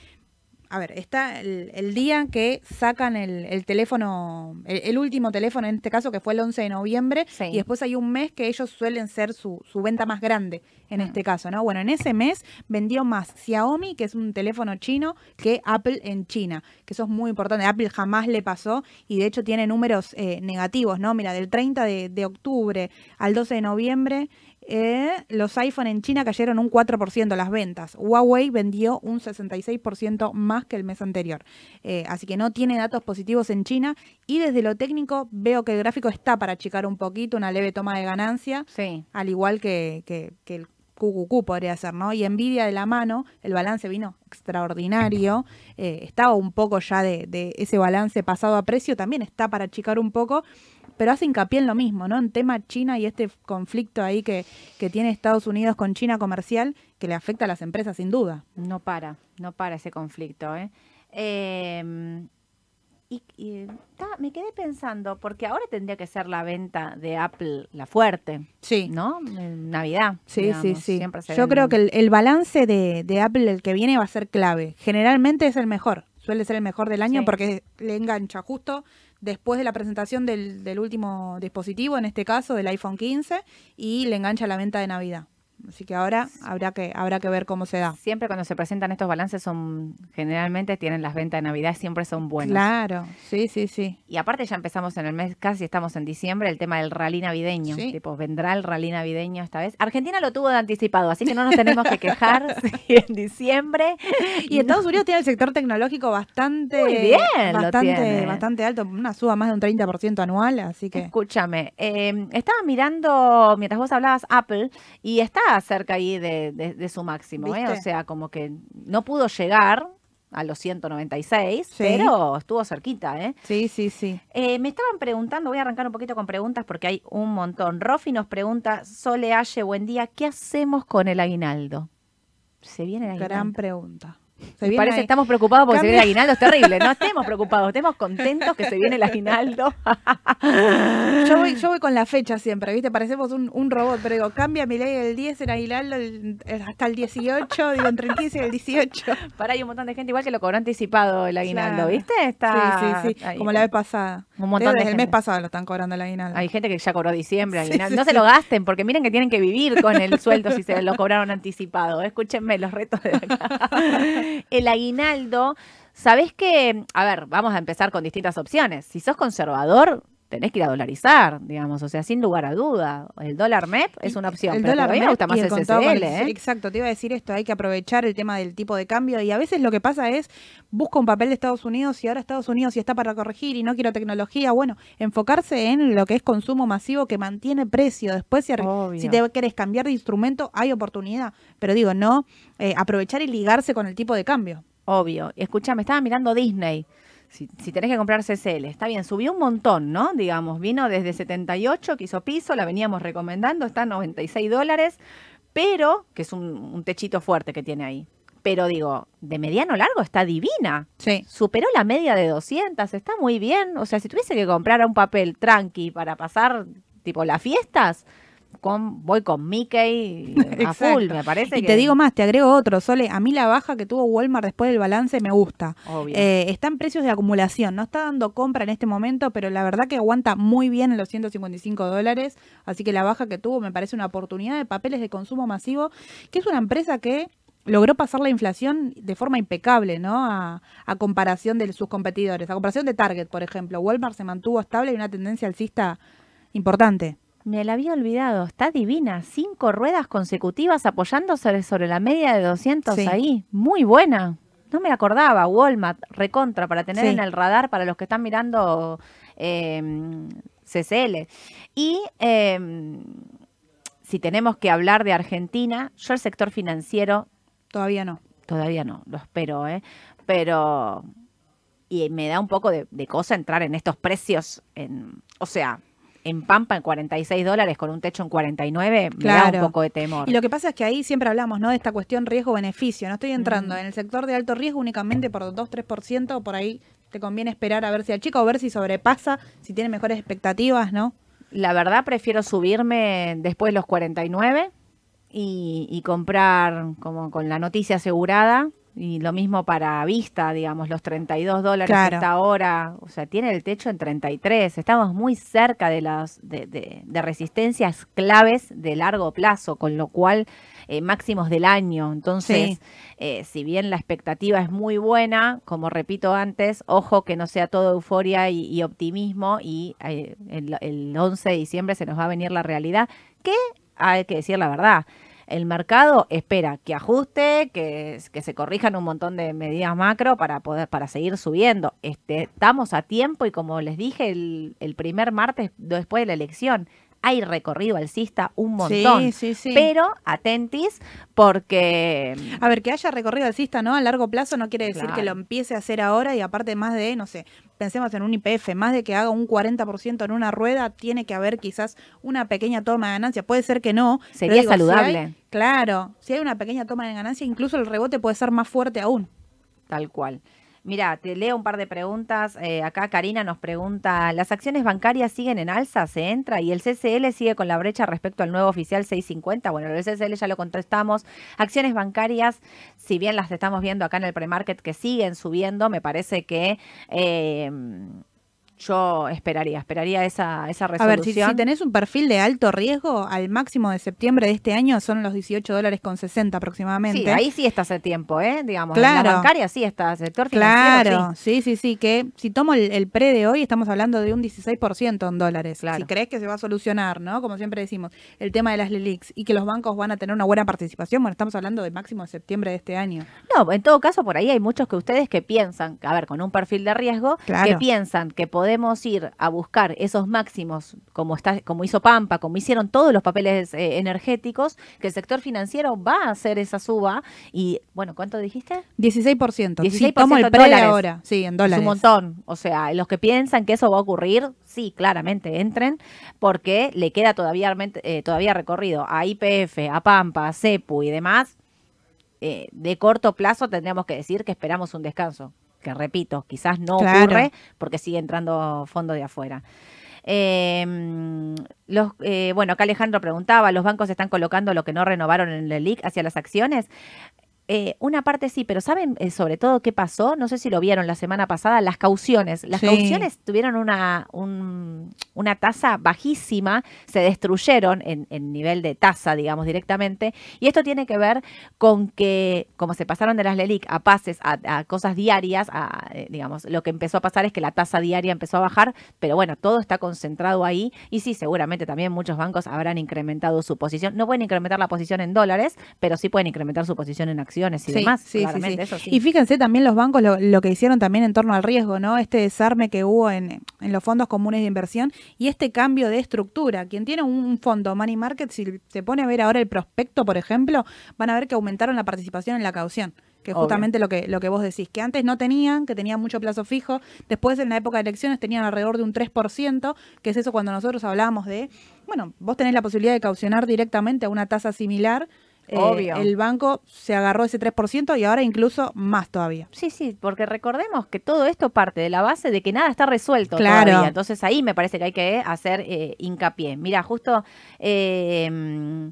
A ver, está el, el día que sacan el, el teléfono, el, el último teléfono en este caso, que fue el 11 de noviembre, Sí. y después hay un mes que ellos suelen ser su, su venta más grande en Mm. este caso, ¿no? Bueno, en ese mes vendió más Xiaomi, que es un teléfono chino, que Apple en China, que eso es muy importante. Apple jamás le pasó y de hecho tiene números eh, negativos, ¿no? Mira, del 30 de, de octubre al 12 de noviembre, eh, los iPhone en China cayeron un 4% las ventas. Huawei vendió un 66% más que el mes anterior. Eh, así que no tiene datos positivos en China. Y desde lo técnico veo que el gráfico está para achicar un poquito, una leve toma de ganancia Sí. al igual que, que- que el QQQ podría ser, ¿no? Y envidia de la mano, el balance vino extraordinario, eh, estaba un poco ya de, ese balance pasado a precio, también está para achicar un poco, pero hace hincapié en lo mismo, ¿no? En tema China y este conflicto ahí que, tiene Estados Unidos con China comercial, que le afecta a las empresas sin duda. No para, no para ese conflicto, ¿eh? Eh, y y ta, me quedé pensando, porque ahora tendría que ser la venta de Apple la fuerte, Sí. ¿no? En Navidad. Sí, digamos, sí, sí. siempre se Yo creo que el, el balance de, de Apple, el que viene, va a ser clave. Generalmente es el mejor, suele ser el mejor del año Sí. porque le engancha justo después de la presentación del, del último dispositivo, en este caso del iPhone 15, y le engancha la venta de Navidad. Así que ahora habrá que, habrá que ver cómo se da. Siempre cuando se presentan estos balances son, generalmente tienen las ventas de Navidad, siempre son buenas. Claro, sí, sí, sí. Y aparte ya empezamos en el mes, casi estamos en diciembre, el tema del rally navideño. Sí. Tipo, vendrá el rally navideño esta vez. Argentina lo tuvo de anticipado, así que no nos tenemos que quejar si en diciembre. Y Estados Unidos tiene el sector tecnológico bastante, Muy bien, bastante, bastante alto, una suba más de un 30% anual, así que... Escúchame, eh, estaba mirando, mientras vos hablabas, Apple, y está cerca ahí de, de- de su máximo, ¿eh? O sea, como que no pudo llegar, a los 196, Sí. pero estuvo cerquita, ¿eh? Sí, sí, sí. Eh, Me estaban preguntando, voy a arrancar un poquito con preguntas porque hay un montón. Rofi nos pregunta, Sole Aye, buen día, ¿qué hacemos con el aguinaldo? Se viene el aguinaldo. Gran pregunta. Se viene parece ahí. estamos preocupados porque se Cambia- viene el aguinaldo, es terrible. No estemos preocupados, estemos contentos que se viene el aguinaldo. Yo voy, yo voy con la fecha siempre, ¿viste? Parecemos un, un robot, pero digo, cambia mi ley del 10 en Aguinaldo el- el- hasta el 18, digo, entre el 15 y el 18. Para hay un montón de gente igual que lo cobró anticipado el aguinaldo, Claro. ¿viste? Está sí, sí, sí, ahí. como la vez pasada. Un montón de desde el mes pasado lo están cobrando el Aguinaldo. Hay gente que ya cobró diciembre, aguinaldo. sí, no se lo gasten, porque miren que tienen que vivir con el sueldo si se lo cobraron anticipado. Escúchenme los retos de acá. El aguinaldo, ¿sabés que? A ver, vamos a empezar con distintas opciones. Si sos conservador, tenés que ir a dolarizar, digamos, o sea, sin lugar a duda. El dólar MEP es una opción, El pero dólar todavía me MEP gusta más el el- ¿eh? Exacto, te iba a decir esto, hay que aprovechar el tema del tipo de cambio y a veces lo que pasa es, busco un papel de Estados Unidos y ahora Estados Unidos y está para corregir y no quiero tecnología, bueno, enfocarse en lo que es consumo masivo que mantiene precio, después si, Obvio. si te querés cambiar de instrumento hay oportunidad, pero digo, no eh, aprovechar y ligarse con el tipo de cambio. Obvio. Escuchame, estaba mirando Disney. Si, si tenés que comprar CCL, está bien, subió un montón, ¿no? Digamos, vino desde 78, que hizo piso, la veníamos recomendando, está a 96 dólares, pero, que es un, un techito fuerte que tiene ahí. Pero digo, de mediano largo está divina. Sí. Superó la media de 200, está muy bien. O sea, si tuviese que comprar un papel tranqui para pasar, tipo, las fiestas, con, voy con Mickey a full, me parece Y que... te digo más, te agrego otro, Sole, a mí la baja que tuvo Walmart después del balance me gusta. Obvio. Eh, está en precios de acumulación, no está dando compra en este momento, pero la verdad que aguanta muy bien en los 155 dólares, así que la baja que tuvo me parece una oportunidad de papeles de consumo masivo, que es una empresa que logró pasar la inflación de forma impecable, ¿no? A, a comparación de sus competidores, a comparación de Target, por ejemplo. Walmart se mantuvo estable y una tendencia alcista importante. Me la había olvidado, está divina. Cinco ruedas consecutivas apoyándose sobre la media de 200 Sí. ahí. Muy buena. No me acordaba. Walmart, recontra, para tener Sí. en el radar para los que están mirando eh, CCL. Y eh, si tenemos que hablar de Argentina, yo el sector financiero Todavía no. todavía no, lo espero, ¿eh? Pero. Y me da un poco de, de cosa entrar en estos precios. En, o sea, en Pampa en 46 dólares con un techo en 49, me da un poco de temor. Y lo que pasa es que ahí siempre hablamos, ¿no? De esta cuestión riesgo-beneficio. No estoy entrando en el sector de alto riesgo únicamente por 2-3%, por ahí te conviene esperar a ver si achica o ver si sobrepasa, si tiene mejores expectativas, ¿no? La verdad, prefiero subirme después de los 49 y, y comprar como con la noticia asegurada. Y lo mismo para Vista, digamos, los 32 dólares Claro. está ahora. O sea, tiene el techo en 33. Estamos muy cerca de las de, de- de resistencias claves de largo plazo, con lo cual eh, máximos del año. Entonces, Sí. eh, si bien la expectativa es muy buena, como repito antes, ojo que no sea todo euforia y, y optimismo y eh, el, el 11 de diciembre se nos va a venir la realidad, que hay que decir la verdad. El mercado espera que ajuste, que, se corrijan un montón de medidas macro para poder para seguir subiendo. Este, estamos a tiempo y como les dije el, el primer martes después de la elección, hay recorrido alcista un montón. Sí, sí, sí. Pero atentis porque A ver, que haya recorrido alcista, ¿no? A largo plazo no quiere decir Claro. que lo empiece a hacer ahora y aparte más de, no sé, pensemos en un IPF, más de que haga un 40% en una rueda, tiene que haber quizás una pequeña toma de ganancia. Puede ser que no. Sería digo, si hay- saludable. claro, si hay una pequeña toma de ganancia, incluso el rebote puede ser más fuerte aún. Tal cual. Mira, te leo un par de preguntas. Eh, acá Karina nos pregunta, ¿las acciones bancarias siguen en alza? ¿Se entra? ¿Y el CCL sigue con la brecha respecto al nuevo oficial 650? Bueno, el CCL ya lo contestamos. Acciones bancarias, si bien las estamos viendo acá en el premarket que siguen subiendo, me parece que eh, yo esperaría, esperaría esa, esa A ver, si, resolución. si tenés un perfil de alto riesgo, al máximo de septiembre de este año son los 18 dólares con 60 aproximadamente. Sí, ahí sí está hace tiempo, ¿eh? Digamos, en Claro. la bancaria sí está, sector financiero Claro, sí. sí. sí, sí, que si tomo el, el pre de hoy estamos hablando de un 16% en dólares. Claro. Si crees que se va a solucionar, ¿no? Como siempre decimos, el tema de las LELIX y que los bancos van a tener una buena participación, bueno, estamos hablando del máximo de septiembre de este año. No, en todo caso, por ahí hay muchos que ustedes que piensan, a ver, con un perfil de riesgo, Claro. que piensan que podés podemos ir a buscar esos máximos, como, está, como hizo Pampa, como hicieron todos los papeles eh, energéticos, que el sector financiero va a hacer esa suba. Y, bueno, ¿cuánto dijiste? 16%. 16% Sí, tomo el pre ahora. Sí, en dólares. Es un montón. O sea, los que piensan que eso va a ocurrir, sí, claramente entren, porque le queda todavía, eh, todavía recorrido a IPF, a Pampa, a CEPU y demás. Eh, de corto plazo tendríamos que decir que esperamos un descanso. Que repito, quizás no Claro. ocurre porque sigue entrando fondo de afuera. Eh, los, eh, bueno, acá Alejandro preguntaba, ¿los bancos están colocando lo que no renovaron en el LIC hacia las acciones? Eh, una parte sí, pero ¿saben eh, sobre todo qué pasó? No sé si lo vieron la semana pasada, las cauciones. Las Sí. cauciones tuvieron una, un- una tasa bajísima, se destruyeron en, en nivel de tasa, digamos, directamente. Y esto tiene que ver con que, como se pasaron de las LELIC a pases, a, a cosas diarias, a, eh, digamos, lo que empezó a pasar es que la tasa diaria empezó a bajar, pero bueno, todo está concentrado ahí. Y sí, seguramente también muchos bancos habrán incrementado su posición. No pueden incrementar la posición en dólares, pero sí pueden incrementar su posición en acciones y Sí, demás. sí, sí, claramente, sí. eso sí. Y fíjense también los bancos lo, lo que hicieron también en torno al riesgo, ¿no? Este desarme que hubo en, en los fondos comunes de inversión y este cambio de estructura. Quien tiene un, un fondo money market, si se pone a ver ahora el prospecto, por ejemplo, van a ver que aumentaron la participación en la caución. Que Obvio. justamente lo que, lo que vos decís, que antes no tenían, que tenían mucho plazo fijo, después en la época de elecciones tenían alrededor de un 3%, que es eso cuando nosotros hablábamos de, bueno, vos tenés la posibilidad de caucionar directamente a una tasa similar, eh, Obvio. el banco se agarró ese 3% y ahora incluso más todavía. Sí, sí, porque recordemos que todo esto parte de la base de que nada está resuelto Claro. todavía. Entonces ahí me parece que hay que hacer eh, hincapié. Mira, justo eh,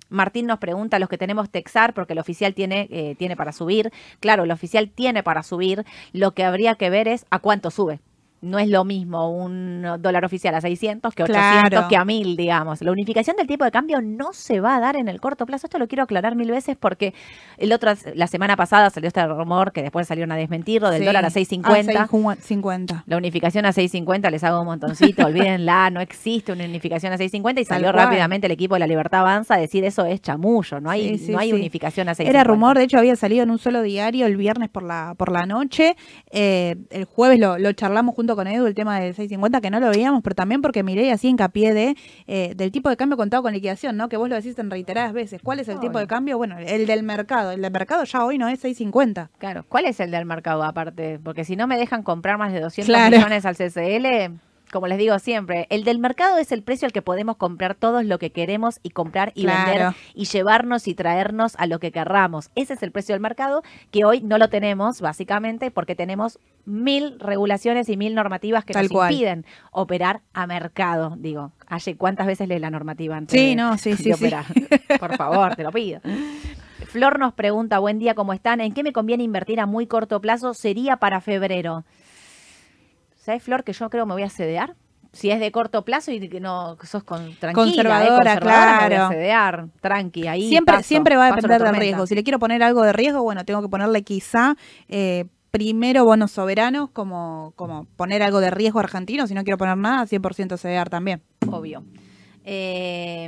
Martín nos pregunta, los que tenemos Texar, porque el oficial tiene, eh, tiene para subir. Claro, el oficial tiene para subir. Lo que habría que ver es a cuánto sube. No es lo mismo un dólar oficial a 600 que 800 Claro. que a 1000, digamos. La unificación del tipo de cambio no se va a dar en el corto plazo. Esto lo quiero aclarar mil veces porque el otro, la semana pasada salió este rumor que después salieron a desmentirlo del Sí. dólar a 6.50. A 6.50. La unificación a 6.50, les hago un montoncito, olvídenla, no existe una unificación a 6.50 y Tal salió cual. rápidamente el equipo de la Libertad Avanza a decir eso es chamullo, no hay, Sí, sí, no hay unificación a 6.50. Era rumor, de hecho había salido en un solo diario el viernes por la por la noche. Eh, el jueves lo, lo charlamos junto con Edu, el tema del 650, que no lo veíamos, pero también porque miré así hincapié de, eh, del tipo de cambio contado con liquidación, ¿no? Que vos lo decís en reiteradas veces. ¿Cuál es el tipo de cambio? Bueno, el del mercado. El del mercado ya hoy no es 650. Claro, ¿cuál es el del mercado aparte? Porque si no me dejan comprar más de 200 Claro. millones al CCL, como les digo siempre, el del mercado es el precio al que podemos comprar todos lo que queremos y comprar y Claro. vender y llevarnos y traernos a lo que querramos. Ese es el precio del mercado que hoy no lo tenemos, básicamente, porque tenemos mil regulaciones y mil normativas que Tal nos cual. impiden operar a mercado. Digo, Aye, ¿cuántas veces lees la normativa antes Sí, de, no, sí, de sí, operar? Por favor, te lo pido. Flor nos pregunta, buen día, ¿cómo están? ¿En qué me conviene invertir a muy corto plazo? Sería para febrero. ¿Sabes, Flor, que yo creo me voy a cedear? Si es de corto plazo y que no que sos con, tranquila, ¿eh? Conservadora, me voy a claro. tranqui, ahí siempre, paso, siempre va a depender del riesgo. Si le quiero poner algo de riesgo, bueno, tengo que ponerle quizá eh, primero bonos soberanos, como, como poner algo de riesgo argentino. Si no quiero poner nada, 100% CDR también. Obvio. Eh,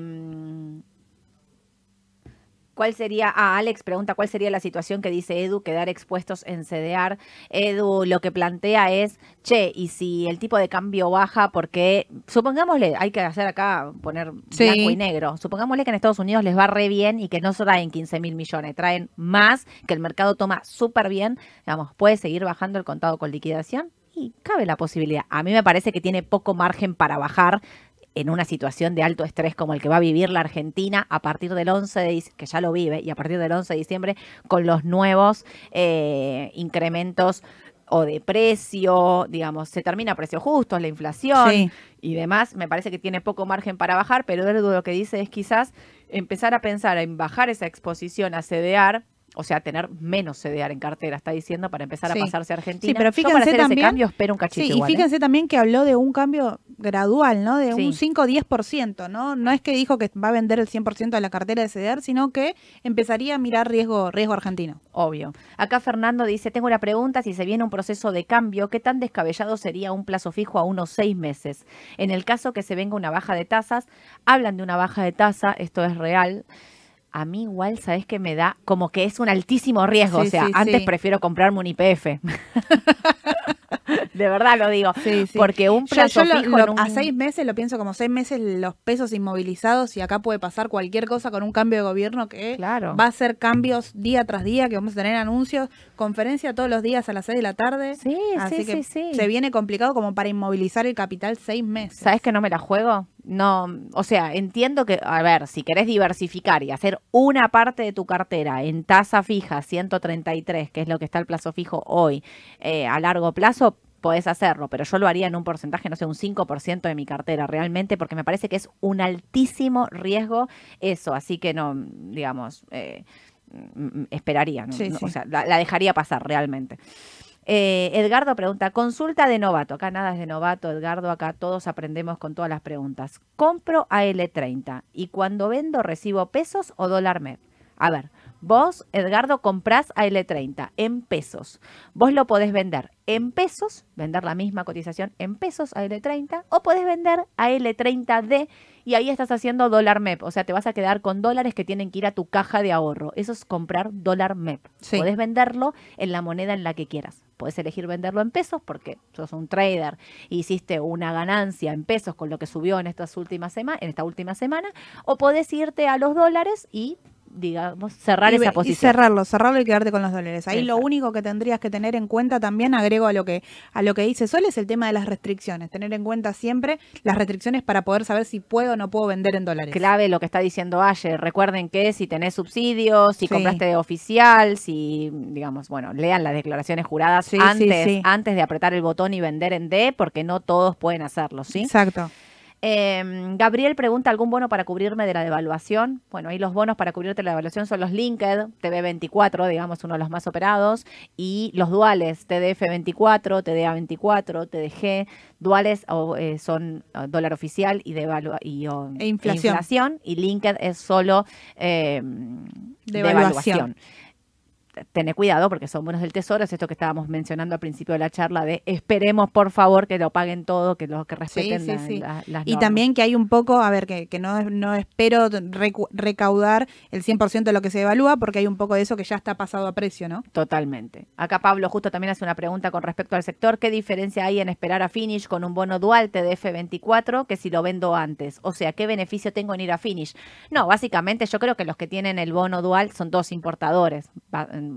¿Cuál sería? Ah, Alex pregunta cuál sería la situación que dice Edu, quedar expuestos en CDR. Edu lo que plantea es, che, y si el tipo de cambio baja, porque supongámosle, hay que hacer acá, poner Sí. blanco y negro, supongámosle que en Estados Unidos les va re bien y que no traen 15 mil millones, traen más, que el mercado toma súper bien, digamos, puede seguir bajando el contado con liquidación y cabe la posibilidad. A mí me parece que tiene poco margen para bajar en una situación de alto estrés como el que va a vivir la Argentina a partir del 11 de diciembre, que ya lo vive, y a partir del 11 de diciembre con los nuevos eh, incrementos o de precio, digamos, se termina a precio justo, la inflación Sí. y demás, me parece que tiene poco margen para bajar, pero lo que dice es quizás empezar a pensar en bajar esa exposición a CDR, o sea, tener menos CDR en cartera, está diciendo, para empezar Sí. a pasarse a Argentina. Sí, pero Yo para fíjense hacer también- ese cambio espero un cachito Sí, igual, y ¿eh? fíjense también que habló de un cambio gradual, ¿no? De Sí. un 5-10%, ¿no? No es que dijo que va a vender el 100% de la cartera de CDR, sino que empezaría a mirar riesgo, riesgo argentino. Obvio. Acá Fernando dice, tengo una pregunta, si se viene un proceso de cambio, ¿qué tan descabellado sería un plazo fijo a unos seis meses? En el caso que se venga una baja de tasas, hablan de una baja de tasa, esto es real. A mí igual, ¿sabes qué me da? Como que es un altísimo riesgo. Sí, o sea, sí, antes sí. prefiero comprarme un IPF. De verdad lo digo. Porque un plazo yo fijo lo- en un- a seis meses lo pienso como seis meses los pesos inmovilizados y acá puede pasar cualquier cosa con un cambio de gobierno que Claro. va a ser cambios día tras día, que vamos a tener anuncios, conferencia todos los días a las seis de la tarde. Sí, Así sí, que se viene complicado como para inmovilizar el capital seis meses. ¿Sabes que no me la juego? No, o sea, entiendo que, a ver, si querés diversificar y hacer una parte de tu cartera en tasa fija, 133, que es lo que está el plazo fijo hoy, eh, a largo plazo, podés hacerlo, pero yo lo haría en un porcentaje, no sé, un 5% de mi cartera realmente, porque me parece que es un altísimo riesgo eso, así que no, digamos, eh, mm, mm, esperaría, ¿no? Sí, No, sí. o sea, la, la dejaría pasar realmente. Eh, Edgardo pregunta, consulta de novato. Acá nada es de novato, Edgardo, acá todos aprendemos con todas las preguntas. Compro a L30 y cuando vendo recibo pesos o dólar MEP. A ver, vos, Edgardo, comprás a L30 en pesos. Vos lo podés vender en pesos, vender la misma cotización en pesos a L30, o podés vender a L30D y ahí estás haciendo dólar MEP. O sea, te vas a quedar con dólares que tienen que ir a tu caja de ahorro. Eso es comprar dólar MEP. Sí. Podés venderlo en la moneda en la que quieras. Podés elegir venderlo en pesos porque sos un trader y hiciste una ganancia en pesos con lo que subió en estas últimas sema- en esta última semana, o podés irte a los dólares y digamos cerrar y, esa ve- y posición. cerrarlo, cerrarlo y quedarte con los dólares. Ahí lo único que tendrías que tener en cuenta también, agrego a lo que a lo que dice Sol, es el tema de las restricciones. Tener en cuenta siempre las restricciones para poder saber si puedo o no puedo vender en dólares. Clave lo que está diciendo ayer. Recuerden que si tenés subsidios, si Sí. compraste de oficial, si, digamos, bueno, lean las declaraciones juradas sí, antes, sí. antes de apretar el botón y vender en D, porque no todos pueden hacerlo, ¿sí? Exacto. Eh, Gabriel pregunta, ¿algún bono para cubrirme de la devaluación? Bueno, ahí los bonos para cubrirte de la devaluación son los Linked, TV24, digamos, uno de los más operados, y los duales, TDF24, TDA24, TDG. Duales o, eh, son eh, dólar oficial y, devalua y, o- E inflación. y Linked es solo eh, Devaluación. devaluación tener cuidado porque son bonos del tesoro, es esto que estábamos mencionando al principio de la charla de esperemos por favor que lo paguen todo, que los que respeten sí, la- sí. la- las Y normas. también que hay un poco, a ver, que, que no, no espero recaudar el 100% de lo que se evalúa, porque hay un poco de eso que ya está pasado a precio, ¿no? Totalmente. Acá Pablo justo también hace una pregunta con respecto al sector. ¿Qué diferencia hay en esperar a Finish con un bono dual TDF24 que si lo vendo antes? O sea, ¿qué beneficio tengo en ir a Finish? No, básicamente yo creo que los que tienen el bono dual son dos importadores.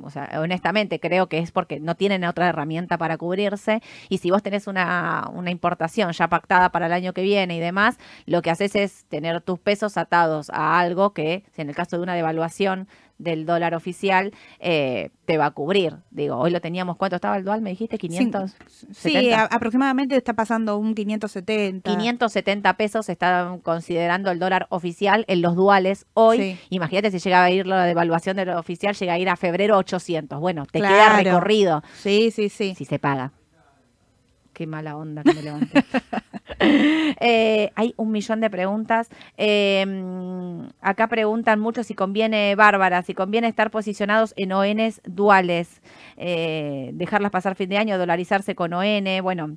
O sea, honestamente creo que es porque no tienen otra herramienta para cubrirse. Y si vos tenés una, una importación ya pactada para el año que viene y demás, lo que haces es tener tus pesos atados a algo que, si en el caso de una devaluación del dólar oficial, eh, te va a cubrir. Digo, hoy lo teníamos, ¿cuánto estaba el dual? Me dijiste 500. Sí, a- aproximadamente está pasando un 570. 570 pesos están considerando el dólar oficial en los duales hoy. Sí. Imagínate si llegaba a ir la devaluación del oficial, llega a ir a febrero 800. Bueno, te queda recorrido Sí, sí, sí. si se paga. Qué mala onda que me levanté. Eh, hay un millón de preguntas. Eh, acá preguntan mucho si conviene, Bárbara, si conviene estar posicionados en ONs duales, eh, dejarlas pasar fin de año, dolarizarse con ON. Bueno,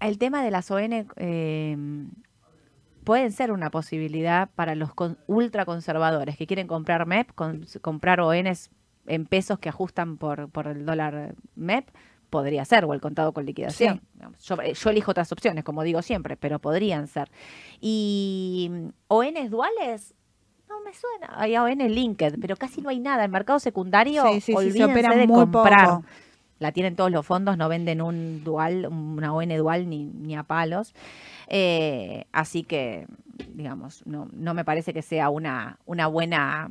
el tema de las ON pueden ser una posibilidad para los con- ultraconservadores que quieren comprar MEP, comprar ONs en pesos que ajustan por, por el dólar MEP, podría ser, o el contado con liquidación. Yo, eh, yo elijo otras opciones, como digo siempre, pero podrían ser. Y mm, ONs duales, no me suena. Hay ON linked, pero casi no hay nada. En mercado secundario, Sí, sí, sí, se olvídense opera de muy comprar. poco. La tienen todos los fondos, no venden un dual, una ON dual ni, ni a palos. Eh, así que, digamos, no, no me parece que sea una, una buena...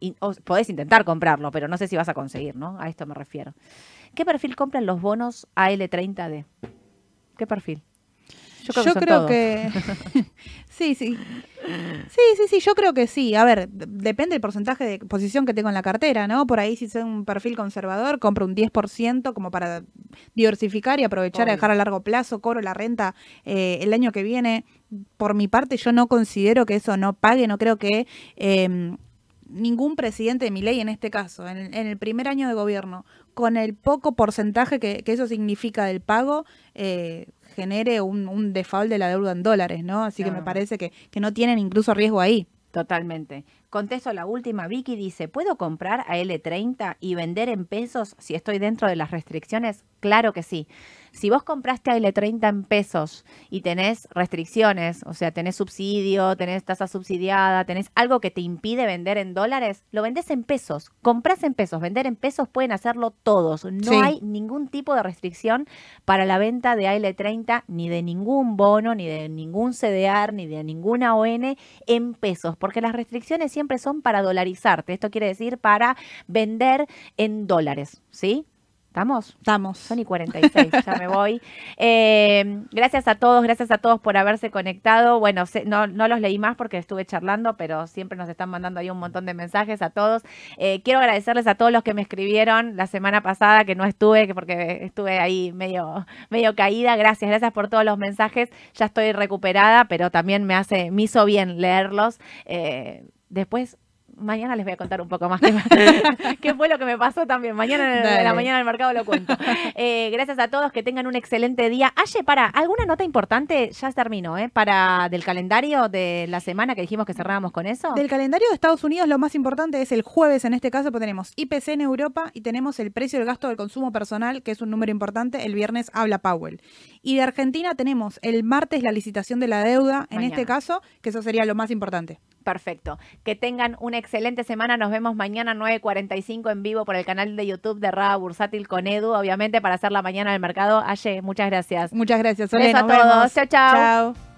in- o- podés intentar comprarlo, pero no sé si vas a conseguir, ¿no? A esto me refiero. ¿Qué perfil compran los bonos AL30D? ¿Qué perfil? Yo creo que que sí, sí. Sí, sí, sí, yo creo que sí. A ver, depende del porcentaje de posición que tengo en la cartera, ¿no? Por ahí si soy un perfil conservador, compro un 10% como para diversificar y aprovechar a dejar a largo plazo, cobro la renta eh, el año que viene. Por mi parte, yo no considero que eso no pague, no creo que eh, ningún presidente de mi ley en este caso, en el, en el primer año de gobierno, con el poco porcentaje que, que eso significa del pago, eh, genere un, un default de la deuda en dólares, ¿no? Así que me parece que, que no tienen incluso riesgo ahí. Totalmente. Contesto la última. Vicky dice, ¿puedo comprar a L30 y vender en pesos si estoy dentro de las restricciones? Claro que sí. Si vos compraste a L30 en pesos y tenés restricciones, o sea, tenés subsidio, tenés tasa subsidiada, tenés algo que te impide vender en dólares, lo vendés en pesos. Comprás en pesos, vender en pesos pueden hacerlo todos. No Sí. hay ningún tipo de restricción para la venta de AL30, ni de ningún bono, ni de ningún CDR, ni de ninguna ON en pesos, porque las restricciones siempre son para dolarizarte. Esto quiere decir para vender en dólares, ¿sí? ¿Estamos? Estamos. Son y 46, ya me voy. Eh, gracias a todos, gracias a todos por haberse conectado. Bueno, no, no los leí más porque estuve charlando, pero siempre nos están mandando ahí un montón de mensajes a todos. Eh, quiero agradecerles a todos los que me escribieron la semana pasada, que no estuve, que porque estuve ahí medio, medio caída. Gracias, gracias por todos los mensajes. Ya estoy recuperada, pero también me hace, me hizo bien leerlos. Eh, después Mañana les voy a contar un poco más qué, qué fue lo que me pasó también. Mañana en la mañana del mercado lo cuento. Eh, gracias a todos, que tengan un excelente día. Aye, para, ¿alguna nota importante? Ya terminó, ¿eh? Para del calendario de la semana que dijimos que cerrábamos con eso. Del calendario de Estados Unidos, lo más importante es el jueves, en este caso, porque tenemos IPC en Europa y tenemos el precio del gasto del consumo personal, que es un número importante. El viernes habla Powell. Y de Argentina tenemos el martes la licitación de la deuda, en Mañana. este caso, que eso sería lo más importante. Perfecto. Que tengan una excelente semana. Nos vemos mañana 9.45 en vivo por el canal de YouTube de Rada Bursátil con Edu, obviamente, para hacer la mañana del mercado. Aye, muchas gracias. Muchas gracias, Beso a todos. Chau, chau. Chao.